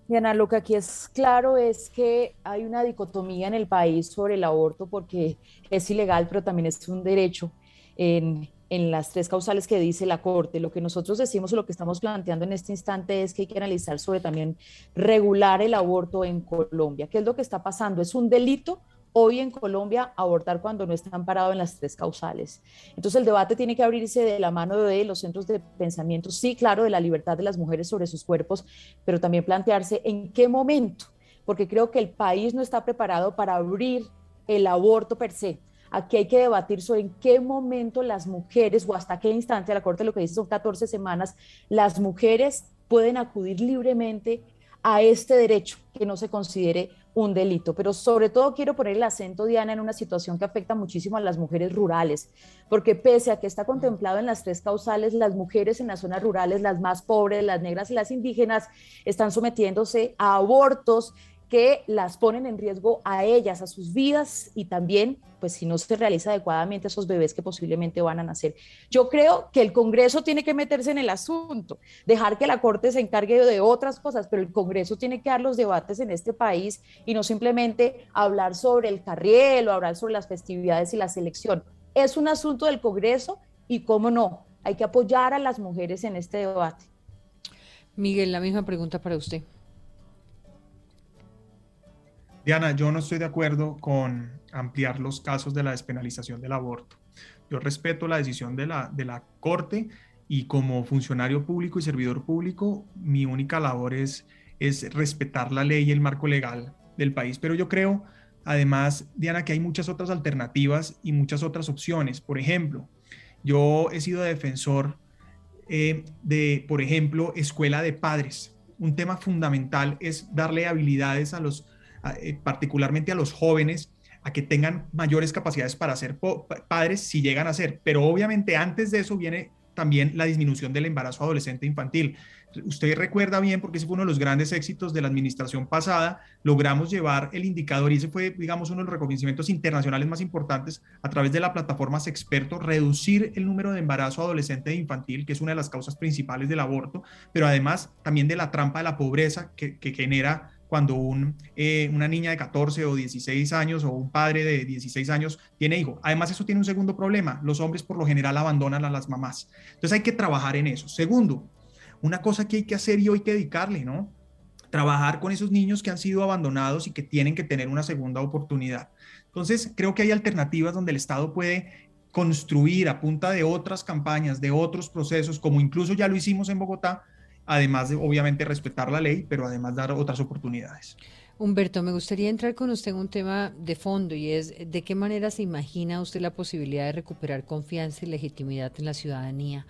Speaker 3: Diana, lo que aquí es claro es que hay una dicotomía en el país sobre el aborto porque es ilegal, pero también es un derecho. En, en las tres causales que dice la Corte. Lo que nosotros decimos o lo que estamos planteando en este instante es que hay que analizar sobre también regular el aborto en Colombia. ¿Qué es lo que está pasando? ¿Es un delito? Hoy en Colombia abortar cuando no está amparado en las tres causales. Entonces el debate tiene que abrirse de la mano de los centros de pensamiento, sí, claro, de la libertad de las mujeres sobre sus cuerpos, pero también plantearse en qué momento, porque creo que el país no está preparado para abrir el aborto per se Aquí hay que debatir sobre en qué momento las mujeres o hasta qué instancia, la Corte lo que dice son 14 semanas, las mujeres pueden acudir libremente a este derecho que no se considere un delito. Pero sobre todo quiero poner el acento, Diana, en una situación que afecta muchísimo a las mujeres rurales, porque pese a que está contemplado en las tres causales, las mujeres en las zonas rurales, las más pobres, las negras y las indígenas, están sometiéndose a abortos que las ponen en riesgo a ellas, a sus vidas y también, pues si no se realiza adecuadamente, esos bebés que posiblemente van a nacer. Yo creo que el Congreso tiene que meterse en el asunto, dejar que la Corte se encargue de otras cosas, pero el Congreso tiene que dar los debates en este país y no simplemente hablar sobre el carriel o hablar sobre las festividades y la selección. Es un asunto del Congreso y, cómo no, hay que apoyar a las mujeres en este debate.
Speaker 1: Miguel, la misma pregunta para usted.
Speaker 5: Diana, yo no estoy de acuerdo con ampliar los casos de la despenalización del aborto. Yo respeto la decisión de la, de la Corte y como funcionario público y servidor público, mi única labor es, es respetar la ley y el marco legal del país. Pero yo creo, además, Diana, que hay muchas otras alternativas y muchas otras opciones. Por ejemplo, yo he sido defensor eh, de, por ejemplo, escuela de padres. Un tema fundamental es darle habilidades a los eh, particularmente a los jóvenes, a que tengan mayores capacidades para ser padres si llegan a ser. Pero obviamente antes de eso viene también la disminución del embarazo adolescente infantil. Usted recuerda bien, porque ese fue uno de los grandes éxitos de la administración pasada, logramos llevar el indicador y ese fue, digamos, uno de los reconocimientos internacionales más importantes a través de la plataforma Expertos, reducir el número de embarazo adolescente e infantil, que es una de las causas principales del aborto, pero además también de la trampa de la pobreza que genera cuando un, eh, una niña de 14 o 16 años o un padre de 16 años tiene hijo. Además, eso tiene un segundo problema. Los hombres por lo general abandonan a las mamás. Entonces hay que trabajar en eso. Segundo, una cosa que hay que hacer y hay que dedicarle, ¿no? Trabajar con esos niños que han sido abandonados y que tienen que tener una segunda oportunidad. Entonces, creo que hay alternativas donde el Estado puede construir a punta de otras campañas, de otros procesos, como incluso ya lo hicimos en Bogotá, además de obviamente respetar la ley, pero además dar otras oportunidades.
Speaker 1: Humberto, me gustaría entrar con usted en un tema de fondo y es de qué manera se imagina usted la posibilidad de recuperar confianza y legitimidad en la ciudadanía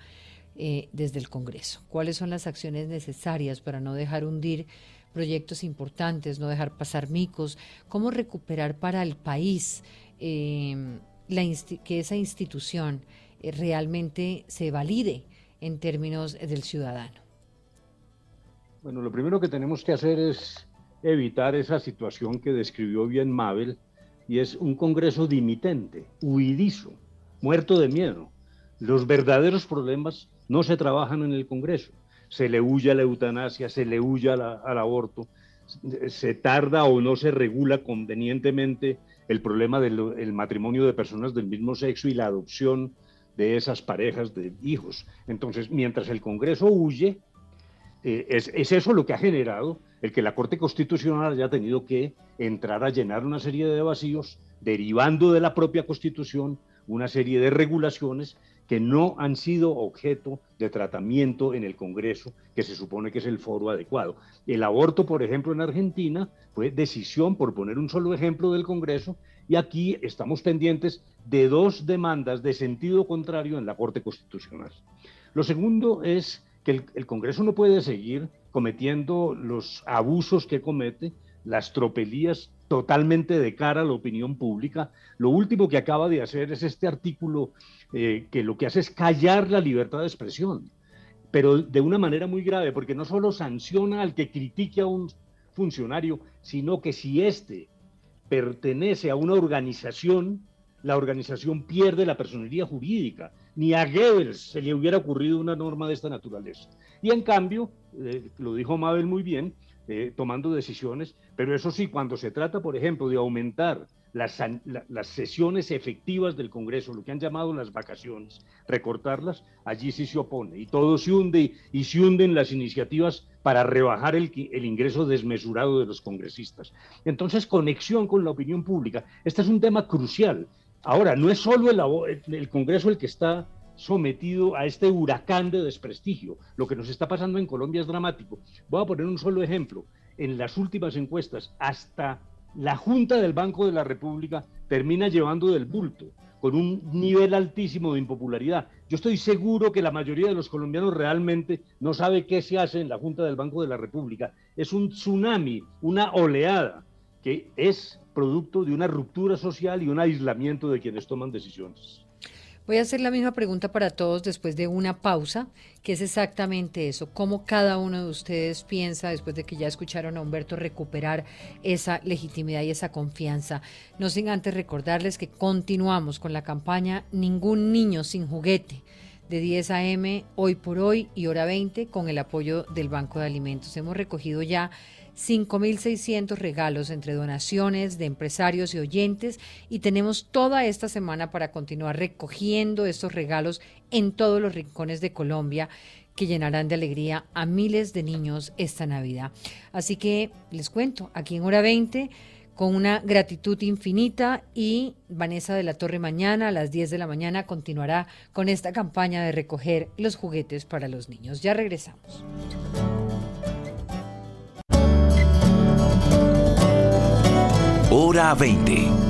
Speaker 1: eh, desde el Congreso. ¿Cuáles son las acciones necesarias para no dejar hundir proyectos importantes, no dejar pasar micos? ¿Cómo recuperar para el país eh, que esa institución eh, realmente se valide en términos del ciudadano?
Speaker 6: Bueno, lo primero que tenemos que hacer es evitar esa situación que describió bien Mabel, y es un Congreso dimitente, huidizo, muerto de miedo. Los verdaderos problemas no se trabajan en el Congreso. Se le huye a la eutanasia, se le huye al aborto, se tarda o no se regula convenientemente el problema del matrimonio de personas del mismo sexo y la adopción de esas parejas de hijos. Entonces, mientras el Congreso huye, eh, es, eso lo que ha generado el que la Corte Constitucional haya tenido que entrar a llenar una serie de vacíos, derivando de la propia Constitución una serie de regulaciones que no han sido objeto de tratamiento en el Congreso, que se supone que es el foro adecuado. El aborto, por ejemplo, en Argentina fue decisión, por poner un solo ejemplo, del Congreso, y aquí estamos pendientes de dos demandas de sentido contrario en la Corte Constitucional. Lo segundo es que el, Congreso no puede seguir cometiendo los abusos que comete, las tropelías totalmente de cara a la opinión pública. Lo último que acaba de hacer es este artículo eh, que lo que hace es callar la libertad de expresión, pero de una manera muy grave, porque no solo sanciona al que critique a un funcionario, sino que si éste pertenece a una organización, la organización pierde la personería jurídica ni a Goebbels se le hubiera ocurrido una norma de esta naturaleza. Y en cambio, eh, lo dijo Mabel muy bien, eh, tomando decisiones, pero eso sí, cuando se trata, por ejemplo, de aumentar las, sesiones efectivas del Congreso, lo que han llamado las vacaciones, recortarlas, allí sí se opone. Y todo se hunde y se hunden las iniciativas para rebajar el ingreso desmesurado de los congresistas. Entonces, conexión con la opinión pública. Este es un tema crucial. Ahora, no es solo el, el, Congreso el que está sometido a este huracán de desprestigio. Lo que nos está pasando en Colombia es dramático. Voy a poner un solo ejemplo. En las últimas encuestas, hasta la Junta del Banco de la República termina llevando del bulto, con un nivel altísimo de impopularidad. Yo estoy seguro que la mayoría de los colombianos realmente no sabe qué se hace en la Junta del Banco de la República. Es un tsunami, una oleada que es producto de una ruptura social y un aislamiento de quienes toman decisiones.
Speaker 1: Voy a hacer la misma pregunta para todos después de una pausa, que es exactamente eso, cómo cada uno de ustedes piensa, después de que ya escucharon a Humberto, recuperar esa legitimidad y esa confianza. No sin antes recordarles que continuamos con la campaña Ningún niño sin juguete de 10 a.m. hoy por hoy y hora 20 con el apoyo del Banco de Alimentos. Hemos recogido ya 5.600 regalos entre donaciones de empresarios y oyentes y tenemos toda esta semana para continuar recogiendo estos regalos en todos los rincones de Colombia que llenarán de alegría a miles de niños esta Navidad. Así que les cuento, aquí en hora 20 con una gratitud infinita y Vanessa de la Torre mañana a las 10 de la mañana continuará con esta campaña de recoger los juguetes para los niños. Ya regresamos.
Speaker 8: Hora 20.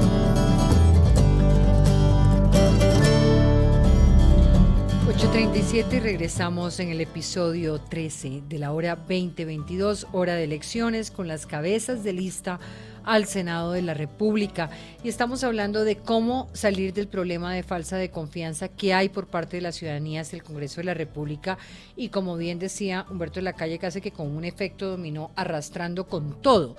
Speaker 1: y regresamos en el episodio 13 de la hora 2022, hora de elecciones, con las cabezas de lista al Senado de la República. Y estamos hablando de cómo salir del problema de falsa de confianza que hay por parte de la ciudadanía hacia el Congreso de la República. Y como bien decía Humberto de la Calle, casi que con un efecto dominó arrastrando con todo.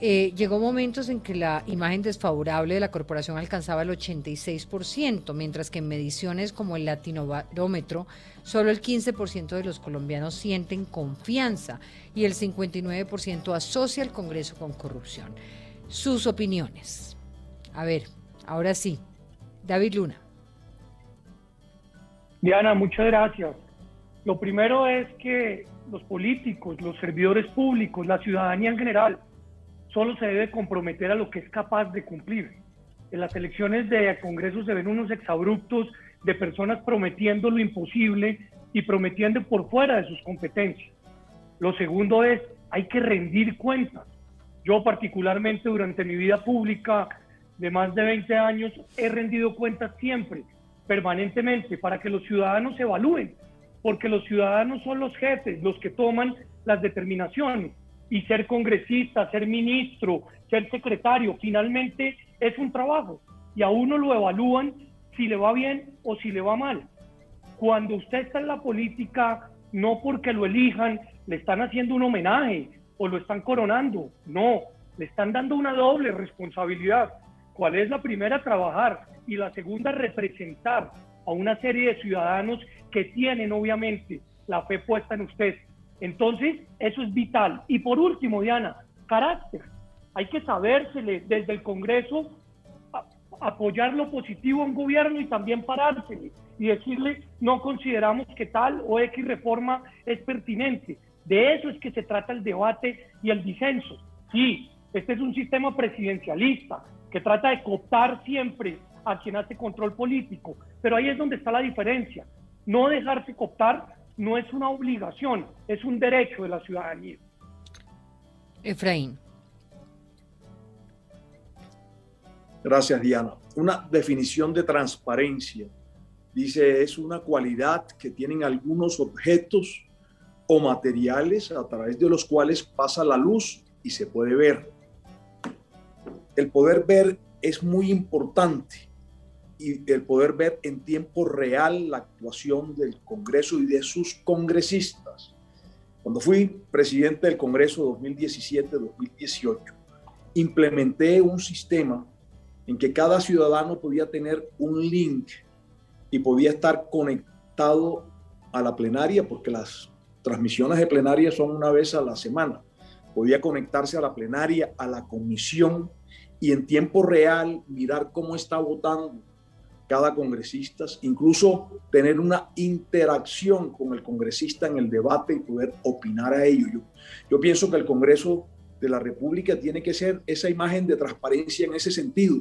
Speaker 1: Eh, llegó momentos en que la imagen desfavorable de la corporación alcanzaba el 86%, mientras que en mediciones como el Latinobarómetro, solo el 15% de los colombianos sienten confianza y el 59% asocia el Congreso con corrupción. Sus opiniones. A ver, ahora sí, David Luna.
Speaker 4: Diana, muchas gracias. Lo primero es que los políticos, los servidores públicos, la ciudadanía en general, solo se debe comprometer a lo que es capaz de cumplir. En las elecciones de Congreso se ven unos exabruptos de personas prometiendo lo imposible y prometiendo por fuera de sus competencias. Lo segundo es, hay que rendir cuentas. Yo particularmente durante mi vida pública de más de 20 años he rendido cuentas siempre, permanentemente, para que los ciudadanos evalúen, porque los ciudadanos son los jefes, los que toman las determinaciones y ser congresista, ser ministro, ser secretario, finalmente es un trabajo y a uno lo evalúan si le va bien o si le va mal. Cuando usted está en la política, no porque lo elijan, le están haciendo un homenaje o lo están coronando, no, le están dando una doble responsabilidad. ¿Cuál es la primera? Trabajar y la segunda, representar a una serie de ciudadanos que tienen obviamente la fe puesta en usted entonces, eso es vital. Y por último, Diana, carácter. Hay que sabérsele desde el Congreso apoyar lo positivo a un gobierno y también parársele y decirle no consideramos que tal o X reforma es pertinente. De eso es que se trata el debate y el disenso. Sí, este es un sistema presidencialista que trata de cooptar siempre a quien hace control político, pero ahí es donde está la diferencia. No dejarse cooptar no es una obligación, es un derecho de la ciudadanía.
Speaker 1: Efraín.
Speaker 2: Gracias, Diana. Una definición de transparencia. Dice, es una cualidad que tienen algunos objetos o materiales a través de los cuales pasa la luz y se puede ver. El poder ver es muy importante y el poder ver en tiempo real la actuación del Congreso y de sus congresistas. Cuando fui presidente del Congreso 2017-2018, implementé un sistema en que cada ciudadano podía tener un link y podía estar conectado a la plenaria, porque las transmisiones de plenaria son una vez a la semana. Podía conectarse a la plenaria, a la comisión y en tiempo real mirar cómo está votando cada congresista, incluso tener una interacción con el congresista en el debate y poder opinar a ello. Yo, pienso que el Congreso de la República tiene que ser esa imagen de transparencia en ese sentido.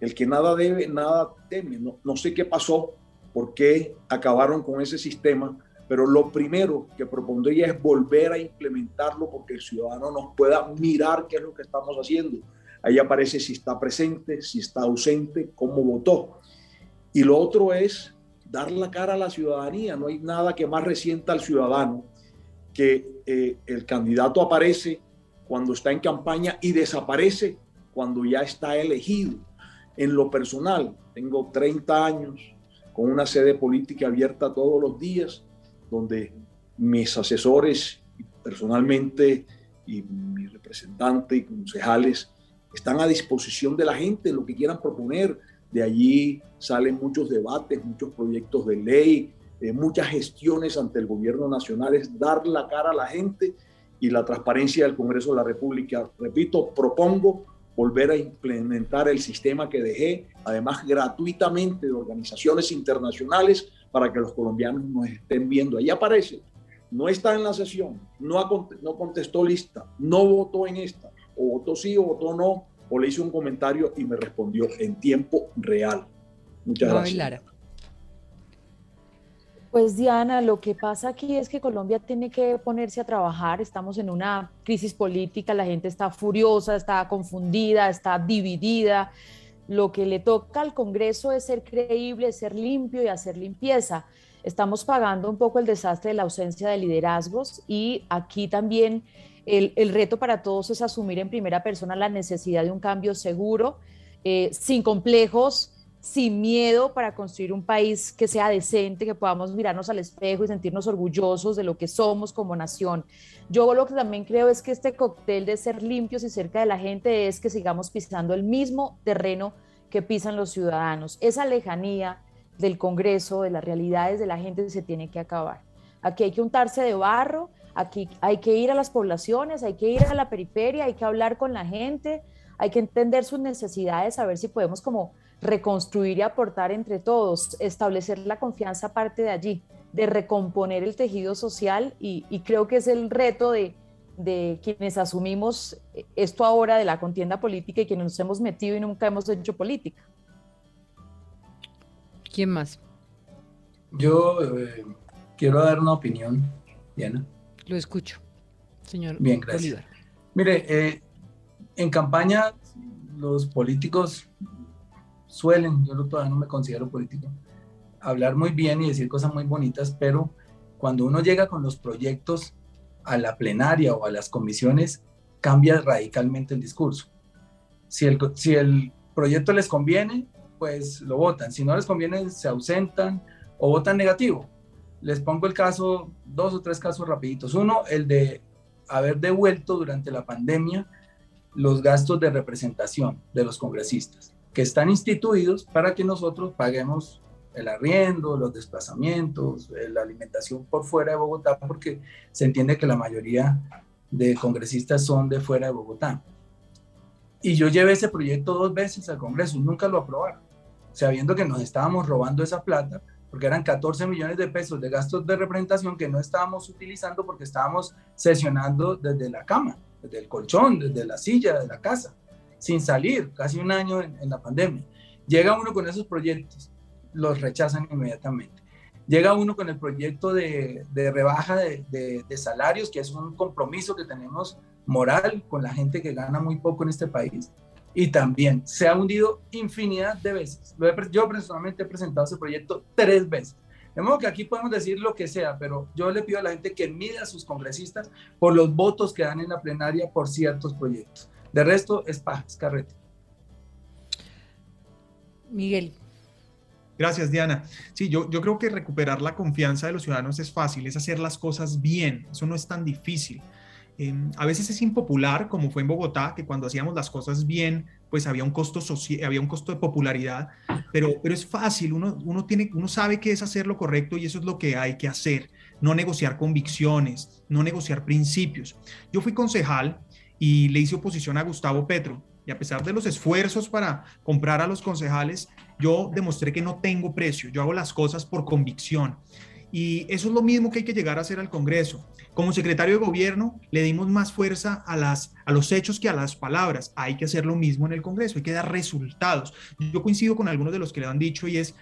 Speaker 2: El que nada debe, nada teme. No, no sé qué pasó, por qué acabaron con ese sistema, pero lo primero que propondría es volver a implementarlo porque el ciudadano nos pueda mirar qué es lo que estamos haciendo. Ahí aparece si está presente, si está ausente, cómo votó. Y lo otro es dar la cara a la ciudadanía. No hay nada que más resienta al ciudadano que eh, el candidato aparece cuando está en campaña y desaparece cuando ya está elegido. En lo personal, tengo 30 años con una sede política abierta todos los días, donde mis asesores personalmente y mi representante y concejales están a disposición de la gente, lo que quieran proponer, de allí salen muchos debates, muchos proyectos de ley, eh, muchas gestiones ante el gobierno nacional, es dar la cara a la gente y la transparencia del Congreso de la República. Repito, propongo volver a implementar el sistema que dejé, además gratuitamente de organizaciones internacionales para que los colombianos nos estén viendo. Ahí aparece, no está en la sesión, no, no contestó lista, no votó en esta, o votó sí o votó no, o le hice un comentario y me respondió en tiempo real. Muchas gracias.
Speaker 3: Pues Diana, lo que pasa aquí es que Colombia tiene que ponerse a trabajar, estamos en una crisis política, la gente está furiosa, está confundida, está dividida. Lo que le toca al Congreso es ser creíble, ser limpio y hacer limpieza. Estamos pagando un poco el desastre de la ausencia de liderazgos y aquí también El, reto para todos es asumir en primera persona la necesidad de un cambio seguro, eh, sin complejos, sin miedo para construir un país que sea decente, que podamos mirarnos al espejo y sentirnos orgullosos de lo que somos como nación. Yo lo que también creo es que este cóctel de ser limpios y cerca de la gente es que sigamos pisando el mismo terreno que pisan los ciudadanos. Esa lejanía del Congreso, de las realidades de la gente se tiene que acabar. Aquí hay que untarse de barro, aquí hay que ir a las poblaciones, hay que ir a la periferia, hay que hablar con la gente, hay que entender sus necesidades, a ver si podemos como reconstruir y aportar entre todos, establecer la confianza parte de allí, de recomponer el tejido social y, creo que es el reto de, de, quienes asumimos esto ahora de la contienda política y quienes nos hemos metido y nunca hemos hecho política.
Speaker 1: ¿Quién más?
Speaker 7: Yo eh, quiero dar una opinión, Diana.
Speaker 1: Lo escucho, señor.
Speaker 7: Bien, gracias. Mire, eh, en campaña los políticos suelen, yo todavía no me considero político, hablar muy bien y decir cosas muy bonitas, pero cuando uno llega con los proyectos a la plenaria o a las comisiones, cambia radicalmente el discurso. Si el, si el proyecto les conviene, pues lo votan. Si no les conviene, se ausentan o votan negativo. Les pongo el caso, dos o tres casos rapiditos. Uno, el de haber devuelto durante la pandemia los gastos de representación de los congresistas, que están instituidos para que nosotros paguemos el arriendo, los desplazamientos, eh, la alimentación por fuera de Bogotá, porque se entiende que la mayoría de congresistas son de fuera de Bogotá. Y yo llevé ese proyecto dos veces al Congreso, nunca lo aprobaron, sabiendo que nos estábamos robando esa plata, porque eran 14 millones de pesos de gastos de representación que no estábamos utilizando porque estábamos sesionando desde la Cámara desde el colchón, desde la silla de la casa, sin salir, casi un año en, la pandemia. Llega uno con esos proyectos, los rechazan inmediatamente. Llega uno con el proyecto de, rebaja de, salarios, que es un compromiso que tenemos moral con la gente que gana muy poco en este país. Y también se ha hundido infinidad de veces. yo personalmente he presentado ese proyecto tres veces. De modo que aquí podemos decir lo que sea, pero yo le pido a la gente que mida a sus congresistas por los votos que dan en la plenaria por ciertos proyectos. De resto, es paja, es carrete.
Speaker 1: Miguel.
Speaker 5: Gracias, Diana. Sí, yo, yo creo que recuperar la confianza de los ciudadanos es fácil, es hacer las cosas bien, eso no es tan difícil. Em, a veces es impopular, como fue en Bogotá, que cuando hacíamos las cosas bien, pues había un costo, había un costo de popularidad, pero, pero es fácil, uno, uno, tiene, uno sabe que es hacer lo correcto y eso es lo que hay que hacer, no negociar convicciones, no negociar principios. Yo fui concejal y le hice oposición a Gustavo Petro y a pesar de los esfuerzos para comprar a los concejales, yo demostré que no tengo precio, yo hago las cosas por convicción. Y eso es lo mismo que hay que llegar a hacer al Congreso. Como secretario de gobierno le dimos más fuerza a, las, a los hechos que a las palabras. Hay que hacer lo mismo en el Congreso, hay que dar resultados. Yo coincido con algunos de los que le han dicho y es,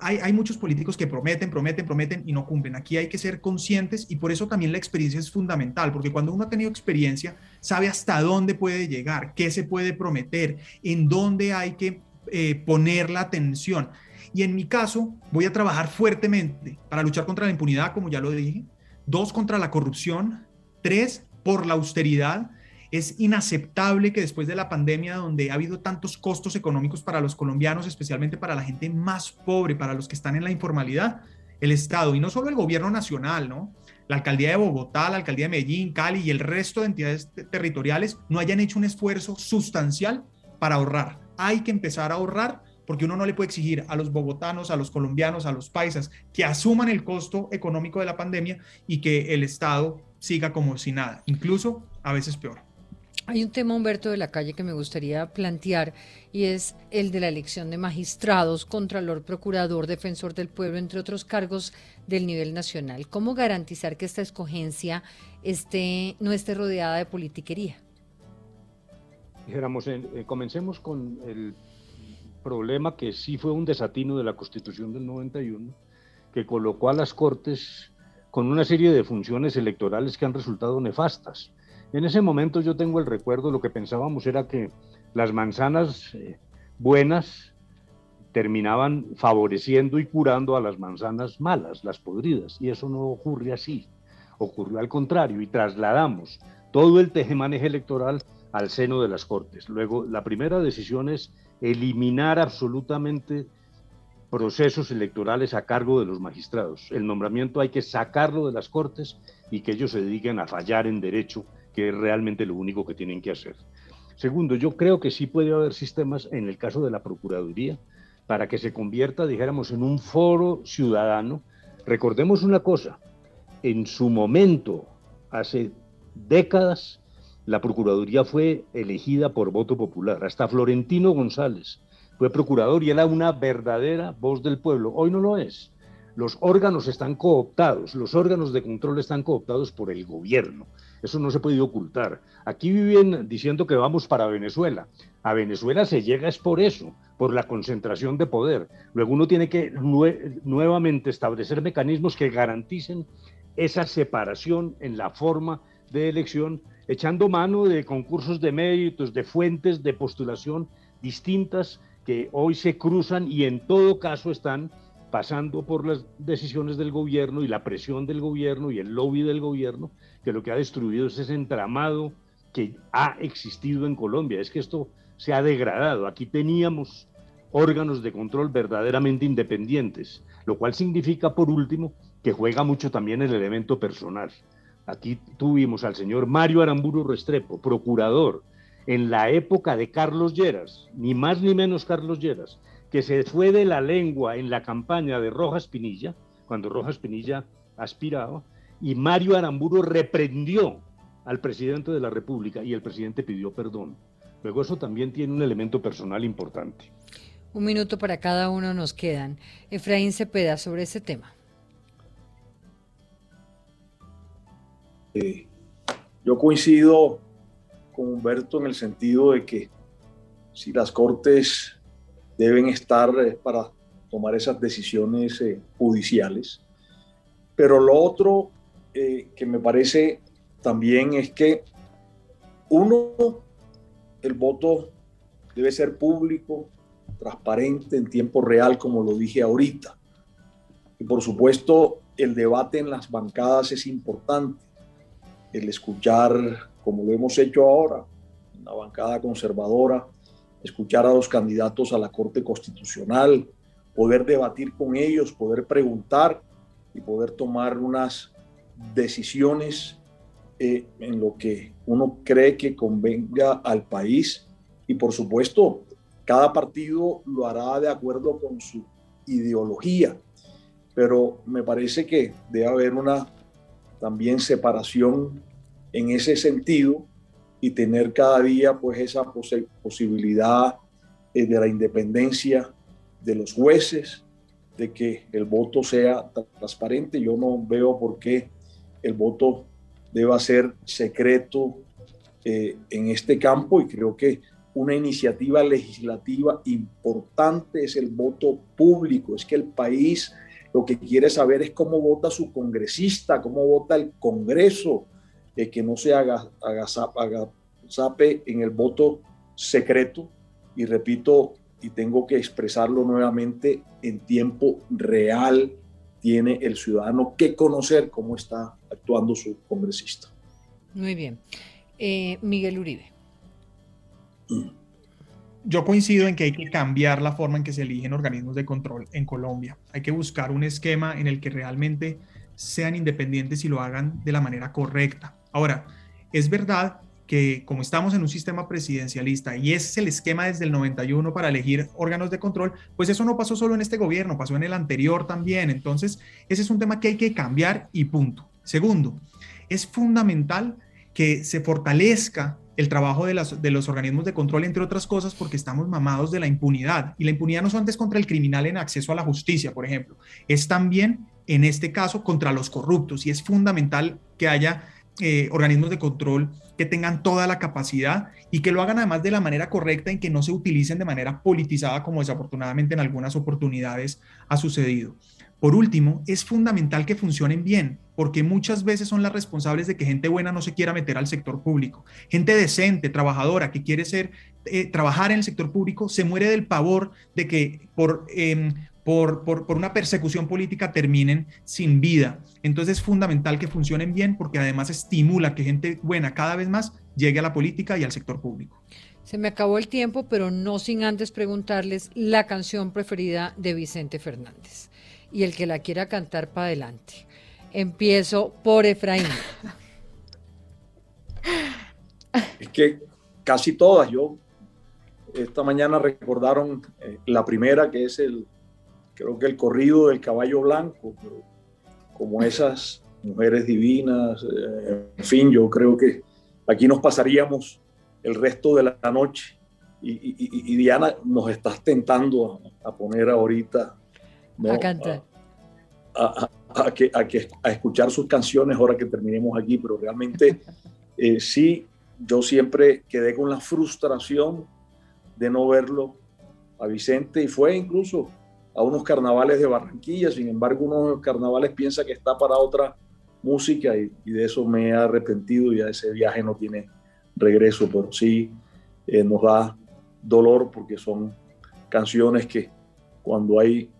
Speaker 5: hay, hay muchos políticos que prometen, prometen, prometen y no cumplen. Aquí hay que ser conscientes y por eso también la experiencia es fundamental, porque cuando uno ha tenido experiencia, sabe hasta dónde puede llegar, qué se puede prometer, en dónde hay que eh, poner la atención. Y en mi caso, voy a trabajar fuertemente para luchar contra la impunidad, como ya lo dije. Dos, contra la corrupción. Tres, por la austeridad. Es inaceptable que después de la pandemia, donde ha habido tantos costos económicos para los colombianos, especialmente para la gente más pobre, para los que están en la informalidad, el Estado, y no solo el gobierno nacional, ¿no? La alcaldía de Bogotá, la alcaldía de Medellín, Cali y el resto de entidades territoriales no hayan hecho un esfuerzo sustancial para ahorrar. Hay que empezar a ahorrar porque uno no le puede exigir a los bogotanos, a los colombianos, a los paisas que asuman el costo económico de la pandemia y que el Estado siga como si nada, incluso a veces peor.
Speaker 1: Hay un tema, Humberto, de la calle que me gustaría plantear y es el de la elección de magistrados, contralor, procurador, defensor del pueblo, entre otros cargos del nivel nacional. ¿Cómo garantizar que esta escogencia esté, no esté rodeada de politiquería?
Speaker 6: Dijéramos, eh, comencemos con el problema que sí fue un desatino de la Constitución del 91, que colocó a las Cortes con una serie de funciones electorales que han resultado nefastas. En ese momento yo tengo el recuerdo, lo que pensábamos era que las manzanas eh, buenas terminaban favoreciendo y curando a las manzanas malas, las podridas, y eso no ocurre así, ocurrió al contrario, y trasladamos todo el tejemaneje electoral al seno de las Cortes. Luego, la primera decisión es eliminar absolutamente procesos electorales a cargo de los magistrados. El nombramiento hay que sacarlo de las Cortes y que ellos se dediquen a fallar en derecho, que es realmente lo único que tienen que hacer. Segundo, yo creo que sí puede haber sistemas en el caso de la Procuraduría para que se convierta, dijéramos, en un foro ciudadano. Recordemos una cosa, en su momento, hace décadas, la Procuraduría fue elegida por voto popular. Hasta Florentino González fue procurador y era una verdadera voz del pueblo. Hoy no lo es. Los órganos están cooptados, los órganos de control están cooptados por el gobierno. Eso no se puede ocultar. Aquí viven diciendo que vamos para Venezuela. A Venezuela se llega es por eso, por la concentración de poder. Luego uno tiene que nuevamente establecer mecanismos que garanticen esa separación en la forma de elección echando mano de concursos de méritos, de fuentes de postulación distintas que hoy se cruzan y en todo caso están pasando por las decisiones del gobierno y la presión del gobierno y el lobby del gobierno, que lo que ha destruido es ese entramado que ha existido en Colombia. Es que esto se ha degradado. Aquí teníamos órganos de control verdaderamente independientes, lo cual significa, por último, que juega mucho también el elemento personal. Aquí tuvimos al señor Mario Aramburu Restrepo, procurador, en la época de Carlos Lleras, ni más ni menos Carlos Lleras, que se fue de la lengua en la campaña de Rojas Pinilla, cuando Rojas Pinilla aspiraba, y Mario Aramburu reprendió al presidente de la República y el presidente pidió perdón. Luego eso también tiene un elemento personal importante.
Speaker 1: Un minuto para cada uno nos quedan. Efraín Cepeda, sobre ese tema.
Speaker 2: Yo coincido con Humberto en el sentido de que si las cortes deben estar eh, para tomar esas decisiones eh, judiciales, pero lo otro eh, que me parece también es que uno, el voto debe ser público, transparente, en tiempo real, como lo dije ahorita. Y por supuesto, el debate en las bancadas es importante el escuchar, como lo hemos hecho ahora, una bancada conservadora, escuchar a los candidatos a la Corte Constitucional, poder debatir con ellos, poder preguntar y poder tomar unas decisiones eh, en lo que uno cree que convenga al país. Y por supuesto cada partido lo hará de acuerdo con su ideología, pero me parece que debe haber una también separación en ese sentido y tener cada día pues esa posibilidad eh, de la independencia de los jueces, de que el voto sea transparente. Yo no veo por qué el voto deba ser secreto eh, en este campo y creo que una iniciativa legislativa importante es el voto público, es que el país lo que quiere saber es cómo vota su congresista, cómo vota el Congreso, eh, que no se haga, haga, haga sape en el voto secreto. Y repito, y tengo que expresarlo nuevamente, en tiempo real tiene el ciudadano que conocer cómo está actuando su congresista.
Speaker 1: Muy bien. Eh, Miguel Uribe.
Speaker 5: Mm yo coincido en que hay que cambiar la forma en que se eligen organismos de control en Colombia. Hay que buscar un esquema en el que realmente sean independientes y lo hagan de la manera correcta. Ahora, es verdad que como estamos en un sistema presidencialista y es el esquema desde el 91 para elegir órganos de control, pues eso no pasó solo en este gobierno, pasó en el anterior también. Entonces, ese es un tema que hay que cambiar y punto. Segundo, es fundamental que se fortalezca el trabajo de, los organismos de control, entre otras cosas, porque estamos mamados de la impunidad. Y la impunidad no solamente es contra el criminal en acceso a la justicia, por ejemplo, es también, en este caso, contra los corruptos. Y es fundamental que haya eh, organismos de control que tengan toda la capacidad y que lo hagan además de la manera correcta en que no se utilicen de manera politizada como desafortunadamente en algunas oportunidades ha sucedido. Por último, es fundamental que funcionen bien, porque muchas veces son las responsables de que gente buena no se quiera meter al sector público. Gente decente, trabajadora, que quiere ser, eh, trabajar en el sector público, se muere del pavor de que por, em, por, por, por, una persecución política terminen sin vida. Entonces es fundamental que funcionen bien porque además estimula que gente buena cada vez más llegue a la política y al sector público.
Speaker 1: Se me acabó el tiempo, pero no sin antes preguntarles la canción preferida de Vicente Fernández y el que la quiera cantar para adelante. Empiezo por Efraín. <laughs>
Speaker 2: Es que casi todas, yo esta mañana recordaron eh, la primera que es el, creo que el corrido del caballo blanco, como esas mujeres divinas, eh, en fin, yo creo que aquí nos pasaríamos el resto de la noche. Y, Diana, nos estás tentando a, poner ahorita.
Speaker 1: A cantar.
Speaker 2: A, que, a, escuchar sus canciones ahora que terminemos aquí, pero realmente <laughs> eh, sí, yo siempre quedé con la frustración de no verlo a Vicente y fue incluso a unos carnavales de Barranquilla, sin embargo unos carnavales piensa que está para otra música y, de eso me he arrepentido, ya ese viaje no tiene regreso, pero sí eh, nos da dolor porque son canciones que cuando hay,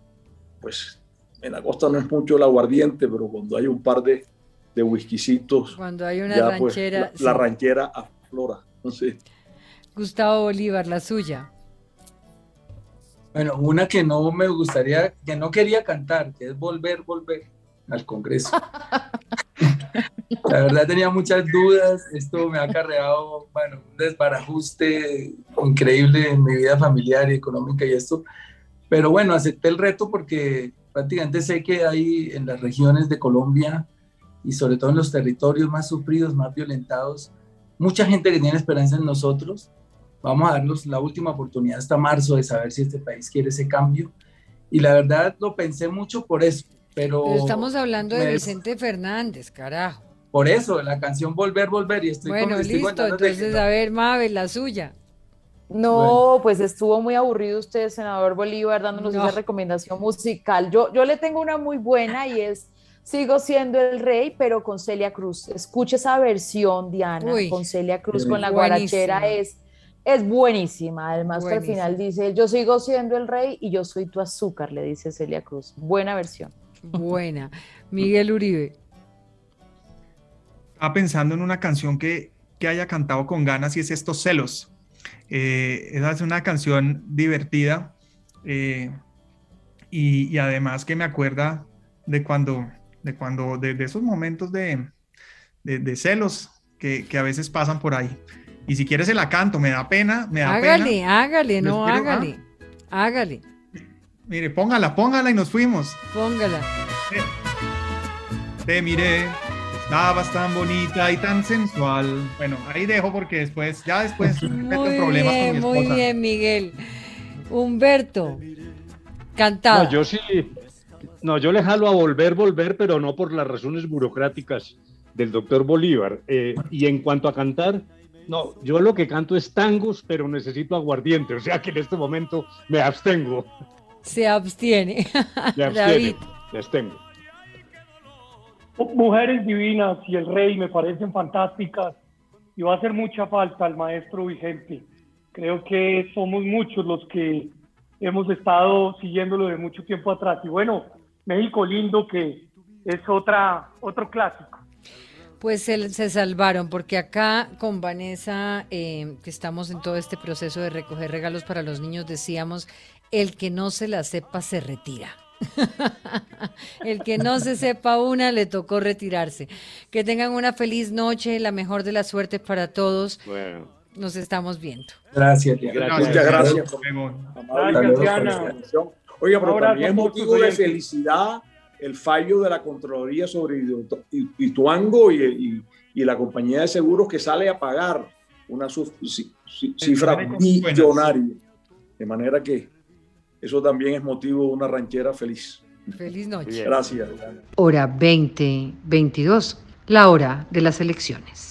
Speaker 2: pues en la costa no es mucho el aguardiente, pero cuando hay un par de, de whiskycitos,
Speaker 1: cuando hay una pues, ranchera,
Speaker 2: la, ranchera aflora.
Speaker 1: Gustavo Bolívar, la suya.
Speaker 7: Bueno, una que no me gustaría, que no quería cantar, que es volver, volver al Congreso. <laughs> La verdad tenía muchas dudas, esto me ha acarreado, bueno, un desbarajuste increíble en mi vida familiar y económica y esto, pero bueno, acepté el reto porque prácticamente sé que hay en las regiones de Colombia y sobre todo en los territorios más sufridos, más violentados, mucha gente que tiene esperanza en nosotros. Vamos a darnos la última oportunidad hasta marzo de saber si este país quiere ese cambio. Y la verdad lo pensé mucho por eso, pero...
Speaker 1: estamos hablando de Vicente Fernández, carajo.
Speaker 7: Por eso, la canción Volver, Volver, y estoy
Speaker 1: Bueno, listo, entonces a ver, Mabel, la suya.
Speaker 3: No, pues estuvo muy aburrido usted, senador Bolívar, dándonos esa recomendación musical. Yo, yo le tengo una muy buena y es Sigo siendo el rey, pero con Celia Cruz. Escuche esa versión, Diana, con Celia Cruz, con la guarachera, es, es buenísima. Además, al final dice, yo sigo siendo el rey y yo soy tu azúcar, le dice Celia Cruz. Buena versión.
Speaker 1: Buena. Miguel Uribe.
Speaker 5: Estaba pensando en una canción que, haya cantado con ganas y es Estos celos. Eh, esa es una canción divertida eh, y, además que me acuerda de cuando, de cuando, de, esos momentos de, celos que, a veces pasan por ahí. Y si quieres se la canto, me da pena, me da
Speaker 1: hágale, pena. Hágale, no, hágale, ah. hágale.
Speaker 5: Mire, póngala, póngala y nos fuimos.
Speaker 1: Póngala.
Speaker 5: Te miré Estabas tan bonita y tan sensual. Bueno, ahí dejo porque después, ya después
Speaker 1: muy problemas bien, con mi Muy bien, Miguel. Humberto, cantado.
Speaker 6: No, yo sí, no, yo le jalo a volver, volver, pero no por las razones burocráticas del doctor Bolívar. Eh, y en cuanto a cantar, no, yo lo que canto es tangos, pero necesito aguardiente, o sea que en este momento me abstengo.
Speaker 1: Se abstiene.
Speaker 6: Me <laughs> abstiene, me abstengo.
Speaker 4: Mujeres divinas y el rey me parecen fantásticas y va a hacer mucha falta al maestro Vicente. Creo que somos muchos los que hemos estado siguiéndolo de mucho tiempo atrás. Y bueno, México lindo que es otra, otro clásico.
Speaker 1: Pues se, se salvaron, porque acá con Vanessa, eh, que estamos en todo este proceso de recoger regalos para los niños, decíamos, el que no se la sepa se retira. <laughs> El que no se sepa una le tocó retirarse. Que tengan una feliz noche, la mejor de las suertes para todos. Nos estamos viendo.
Speaker 7: Gracias,
Speaker 2: gracias. Muchas gracias. Oiga, pero también es motivo de felicidad el fallo de la Contraloría sobre Ituango y, y, la compañía de seguros que sale a pagar una cifra millonaria. De manera que eso también es motivo de una ranchera feliz.
Speaker 1: Feliz noche.
Speaker 2: Gracias.
Speaker 1: Hora 2022, la hora de las elecciones.